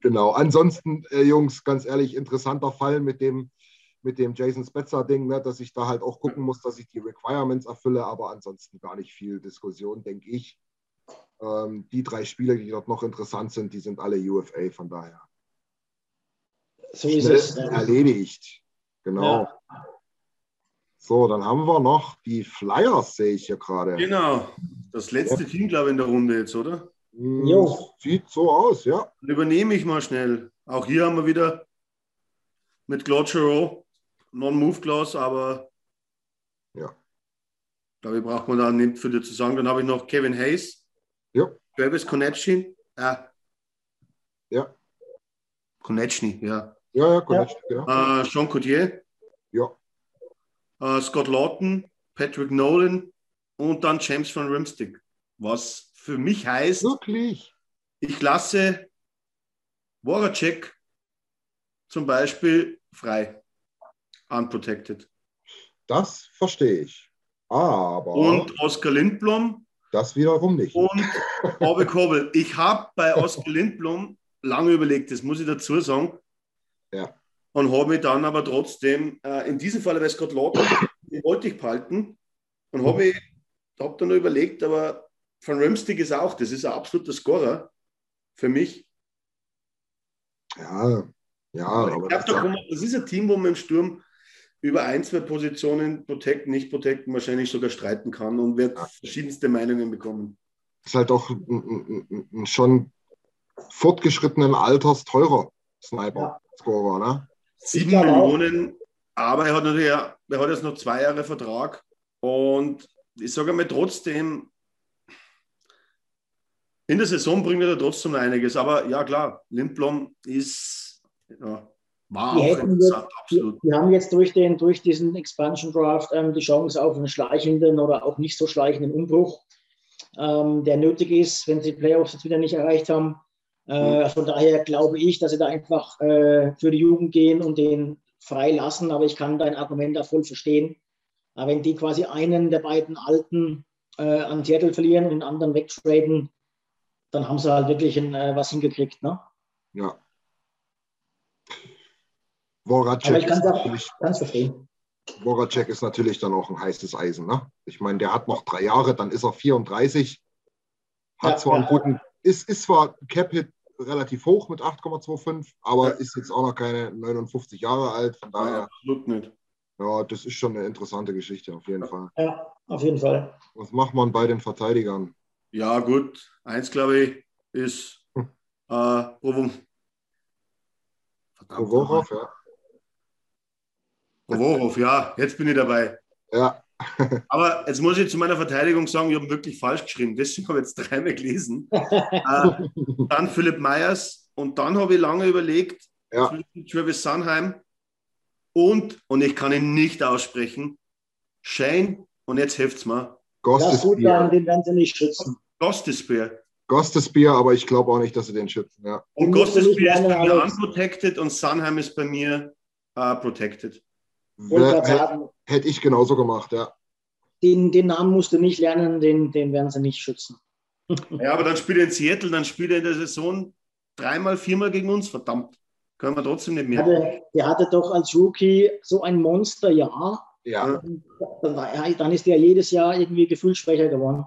genau. Ansonsten, äh, Jungs, ganz ehrlich, interessanter Fall mit dem, mit dem Jason Spetzer-Ding, ne, dass ich da halt auch gucken muss, dass ich die Requirements erfülle, aber ansonsten gar nicht viel Diskussion, denke ich. Ähm, die drei Spieler, die dort noch interessant sind, die sind alle UFA, von daher. So ist es. Erledigt. Genau. Ja. So, dann haben wir noch die Flyers, sehe ich hier gerade. Genau. Das letzte ja. Team, glaube ich, in der Runde jetzt, oder? Hm, jo. Sieht so aus, ja. Dann übernehme ich mal schnell. Auch hier haben wir wieder mit Claude Giroux, Non-Move-Clause, aber Ja. glaube ich, braucht man da nicht für dir zu sagen. Dann habe ich noch Kevin Hayes, Ja. Travis Konecny, äh, Ja. Konechny, ja. Ja, ja, Connection, genau. Äh, Sean Coutier, Ja. äh, Scott Lawton, Patrick Nolan und dann James von Rimstick. Was für mich heißt, Wirklich? ich lasse Voracek zum Beispiel frei. Unprotected. Das verstehe ich. Aber Und Oskar Lindblom das wiederum nicht. und Bobby Kobel. Ich habe bei [laughs] Oskar Lindblom lange überlegt, das muss ich dazu sagen. Ja. Und habe mich dann aber trotzdem, äh, in diesem Fall bei Scott den wollte ich behalten und habe ich hab dann noch überlegt, aber von Ramstick ist auch, das ist ein absoluter Scorer für mich. Ja, ja, aber ich das, glaub, da kann man, das ist ein Team, wo man im Sturm über ein, zwei Positionen protecten, nicht protecten, wahrscheinlich sogar streiten kann und wird verschiedenste Meinungen bekommen. ist halt auch schon fortgeschrittenen Alters teurer Sniper-Scorer, ne? Sieben. Millionen, aber er hat natürlich, er hat jetzt noch zwei Jahre Vertrag und ich sage mal trotzdem, in der Saison bringt er trotzdem einiges, aber ja klar, Lindblom ist, ja, war Die hätten interessant, Die, absolut. die haben jetzt durch, den, durch diesen Expansion Draft ähm, die Chance auf einen schleichenden oder auch nicht so schleichenden Umbruch, ähm, der nötig ist, wenn sie Playoffs jetzt wieder nicht erreicht haben. Äh, von daher glaube ich, dass sie da einfach äh, für die Jugend gehen und den frei lassen. Aber ich kann dein Argument da voll verstehen. Aber wenn die quasi einen der beiden Alten äh, an Seattle verlieren und den anderen wegtraden, dann haben sie halt wirklich ein, äh, was hingekriegt. Ne? Ja. Aber Voracek ich kann ist, es auch natürlich- ganz verstehen. Voracek ist natürlich dann auch ein heißes Eisen. Ne? Ich meine, der hat noch drei Jahre, dann ist er 34. Hat Ja, zwar einen ja. guten, ist, ist zwar Cap-Hit relativ hoch mit 8,25, aber Ja. ist jetzt auch noch keine 59 Jahre alt. Von daher, Absolut nicht. ja, das ist schon eine interessante Geschichte auf jeden Fall. Ja, auf jeden Fall. Was macht man bei den Verteidigern? Ja, gut. Eins, glaube ich, ist Hm. äh. Verdammt, Provorov, ja. Provorov, ja, jetzt bin ich dabei. Ja, Aber jetzt muss ich zu meiner Verteidigung sagen, ich habe wirklich falsch geschrieben. Deswegen habe ich jetzt dreimal gelesen. [laughs] äh, dann Philipp Meyers und dann habe ich lange überlegt, Ja. zwischen Travis Sunheim und, und ich kann ihn nicht aussprechen, Shane, und jetzt hilft's Das ist ist gut, den werden sie nicht schützen. Gostespear. Ghost ist Bier, aber ich glaube auch nicht, dass sie den schützen. Ja. Und Gostespear ist bei mir unprotected und Sunheim ist bei mir äh, protected. Wollte sagen, hätte ich genauso gemacht, ja. den, den Namen musst du nicht lernen, den, den werden sie nicht schützen. Ja, aber dann spielt er in Seattle, dann spielt er in der Saison dreimal, viermal gegen uns, verdammt. Können wir trotzdem nicht mehr. Hatte, der hatte doch als Rookie so ein Monsterjahr. Ja, Dann, war dann ist er jedes Jahr irgendwie gefühlt schwächer geworden.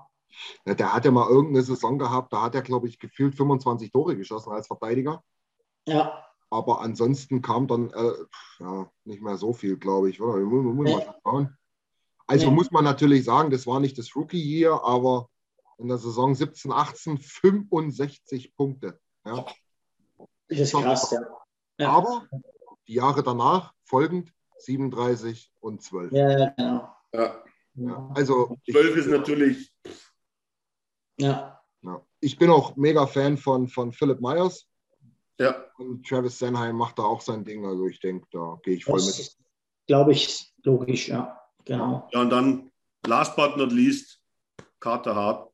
Ja, der hat ja mal irgendeine Saison gehabt, da hat er, glaube ich, gefühlt 25 Tore geschossen als Verteidiger. Ja, Aber ansonsten kam dann äh, ja, nicht mehr so viel, glaube ich. Oder? Muss, muss Nee. mal schauen. Also Nee. muss man natürlich sagen, das war nicht das Rookie-Year, aber in der Saison 17, 18 65 Punkte. Ja. das ist krass, ja. Ja. Aber die Jahre danach folgend 37 und 12. Ja, genau. Ja. Ja, also ich, 12 ist natürlich, Ja, ja. ich bin auch mega Fan von, von Philip Myers. Ja, Und Travis Sanheim macht da auch sein Ding. Also ich denke, da gehe ich voll das mit. glaube ich logisch, ja. Genau. ja, und dann, last but not least, Carter Hart,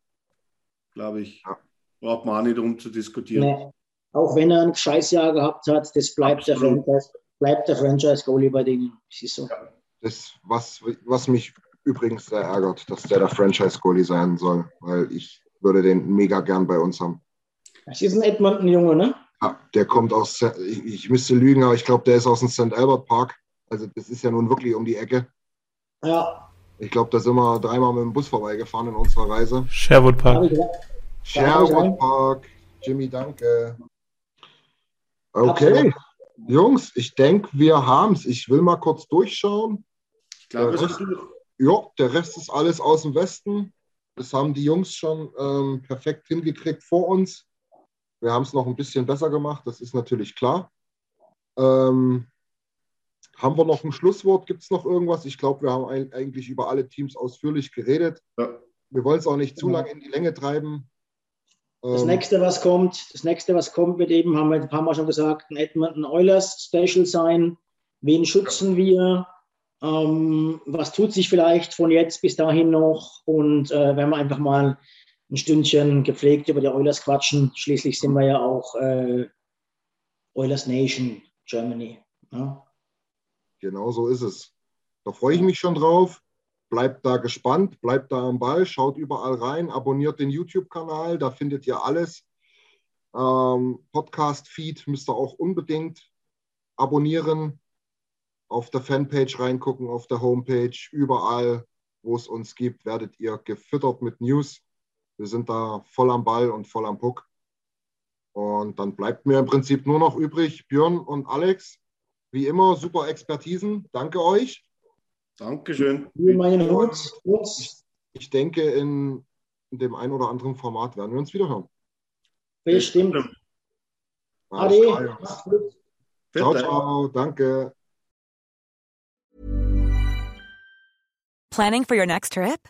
glaube ich, Ja. braucht man auch nicht drum zu diskutieren. Nee. Auch wenn er ein Scheißjahr gehabt hat, das bleibt der Absolut. Franchise, bleibt der Franchise-Goalie bei denen. Das ist so. Das, was, was mich übrigens sehr ärgert, dass der der Franchise-Goalie sein soll, weil ich würde den mega gern bei uns haben. Das ist ein Edmonton-Junge, ne? Ja, der kommt aus, ich, ich müsste lügen, aber ich glaube, der ist aus dem St. Albert Park. Also das ist ja nun wirklich um die Ecke. Ja, Ich glaube, da sind wir dreimal mit dem Bus vorbeigefahren in unserer Reise. Sherwood Park. Sherwood. Park. Jimmy, danke. Okay, Absolut. Jungs, ich denke, wir haben es. Ich will mal kurz durchschauen. Ich glaube, sind durch. Ja, der Rest ist alles aus dem Westen. Das haben die Jungs schon ähm, perfekt hingekriegt vor uns. Wir haben es noch ein bisschen besser gemacht, das ist natürlich klar. Ähm, haben wir noch ein Schlusswort? Gibt es noch irgendwas? Ich glaube, wir haben eigentlich über alle Teams ausführlich geredet. Ja. Wir wollen es auch nicht zu lange in die Länge treiben. Das ähm, nächste, was kommt, das nächste, was kommt, wird eben, haben wir ein paar Mal schon gesagt, ein Edmonton Oilers Special sein. Wen schützen wir? Ähm, was tut sich vielleicht von jetzt bis dahin noch? Und äh, wenn wir einfach mal ein Stündchen gepflegt über die Oilers quatschen. Schließlich sind wir ja auch äh, Oilers Nation Germany. Ja? Genau so ist es. Da freue ich mich schon drauf. Bleibt da gespannt, bleibt da am Ball, schaut überall rein, abonniert den YouTube-Kanal, da findet ihr alles. Ähm, Podcast-Feed müsst ihr auch unbedingt abonnieren, auf der Fanpage reingucken, auf der Homepage, überall, wo es uns gibt, werdet ihr gefüttert mit News. Wir sind da voll am Ball und voll am Puck. Und dann bleibt mir im Prinzip nur noch übrig, Björn und Alex, wie immer, super Expertisen. Danke euch. Dankeschön. Ich, ich denke, in, dem einen oder anderen Format werden wir uns wieder hören. Bestimmt. Ade. Ciao, ciao. Danke. Planning for your next trip?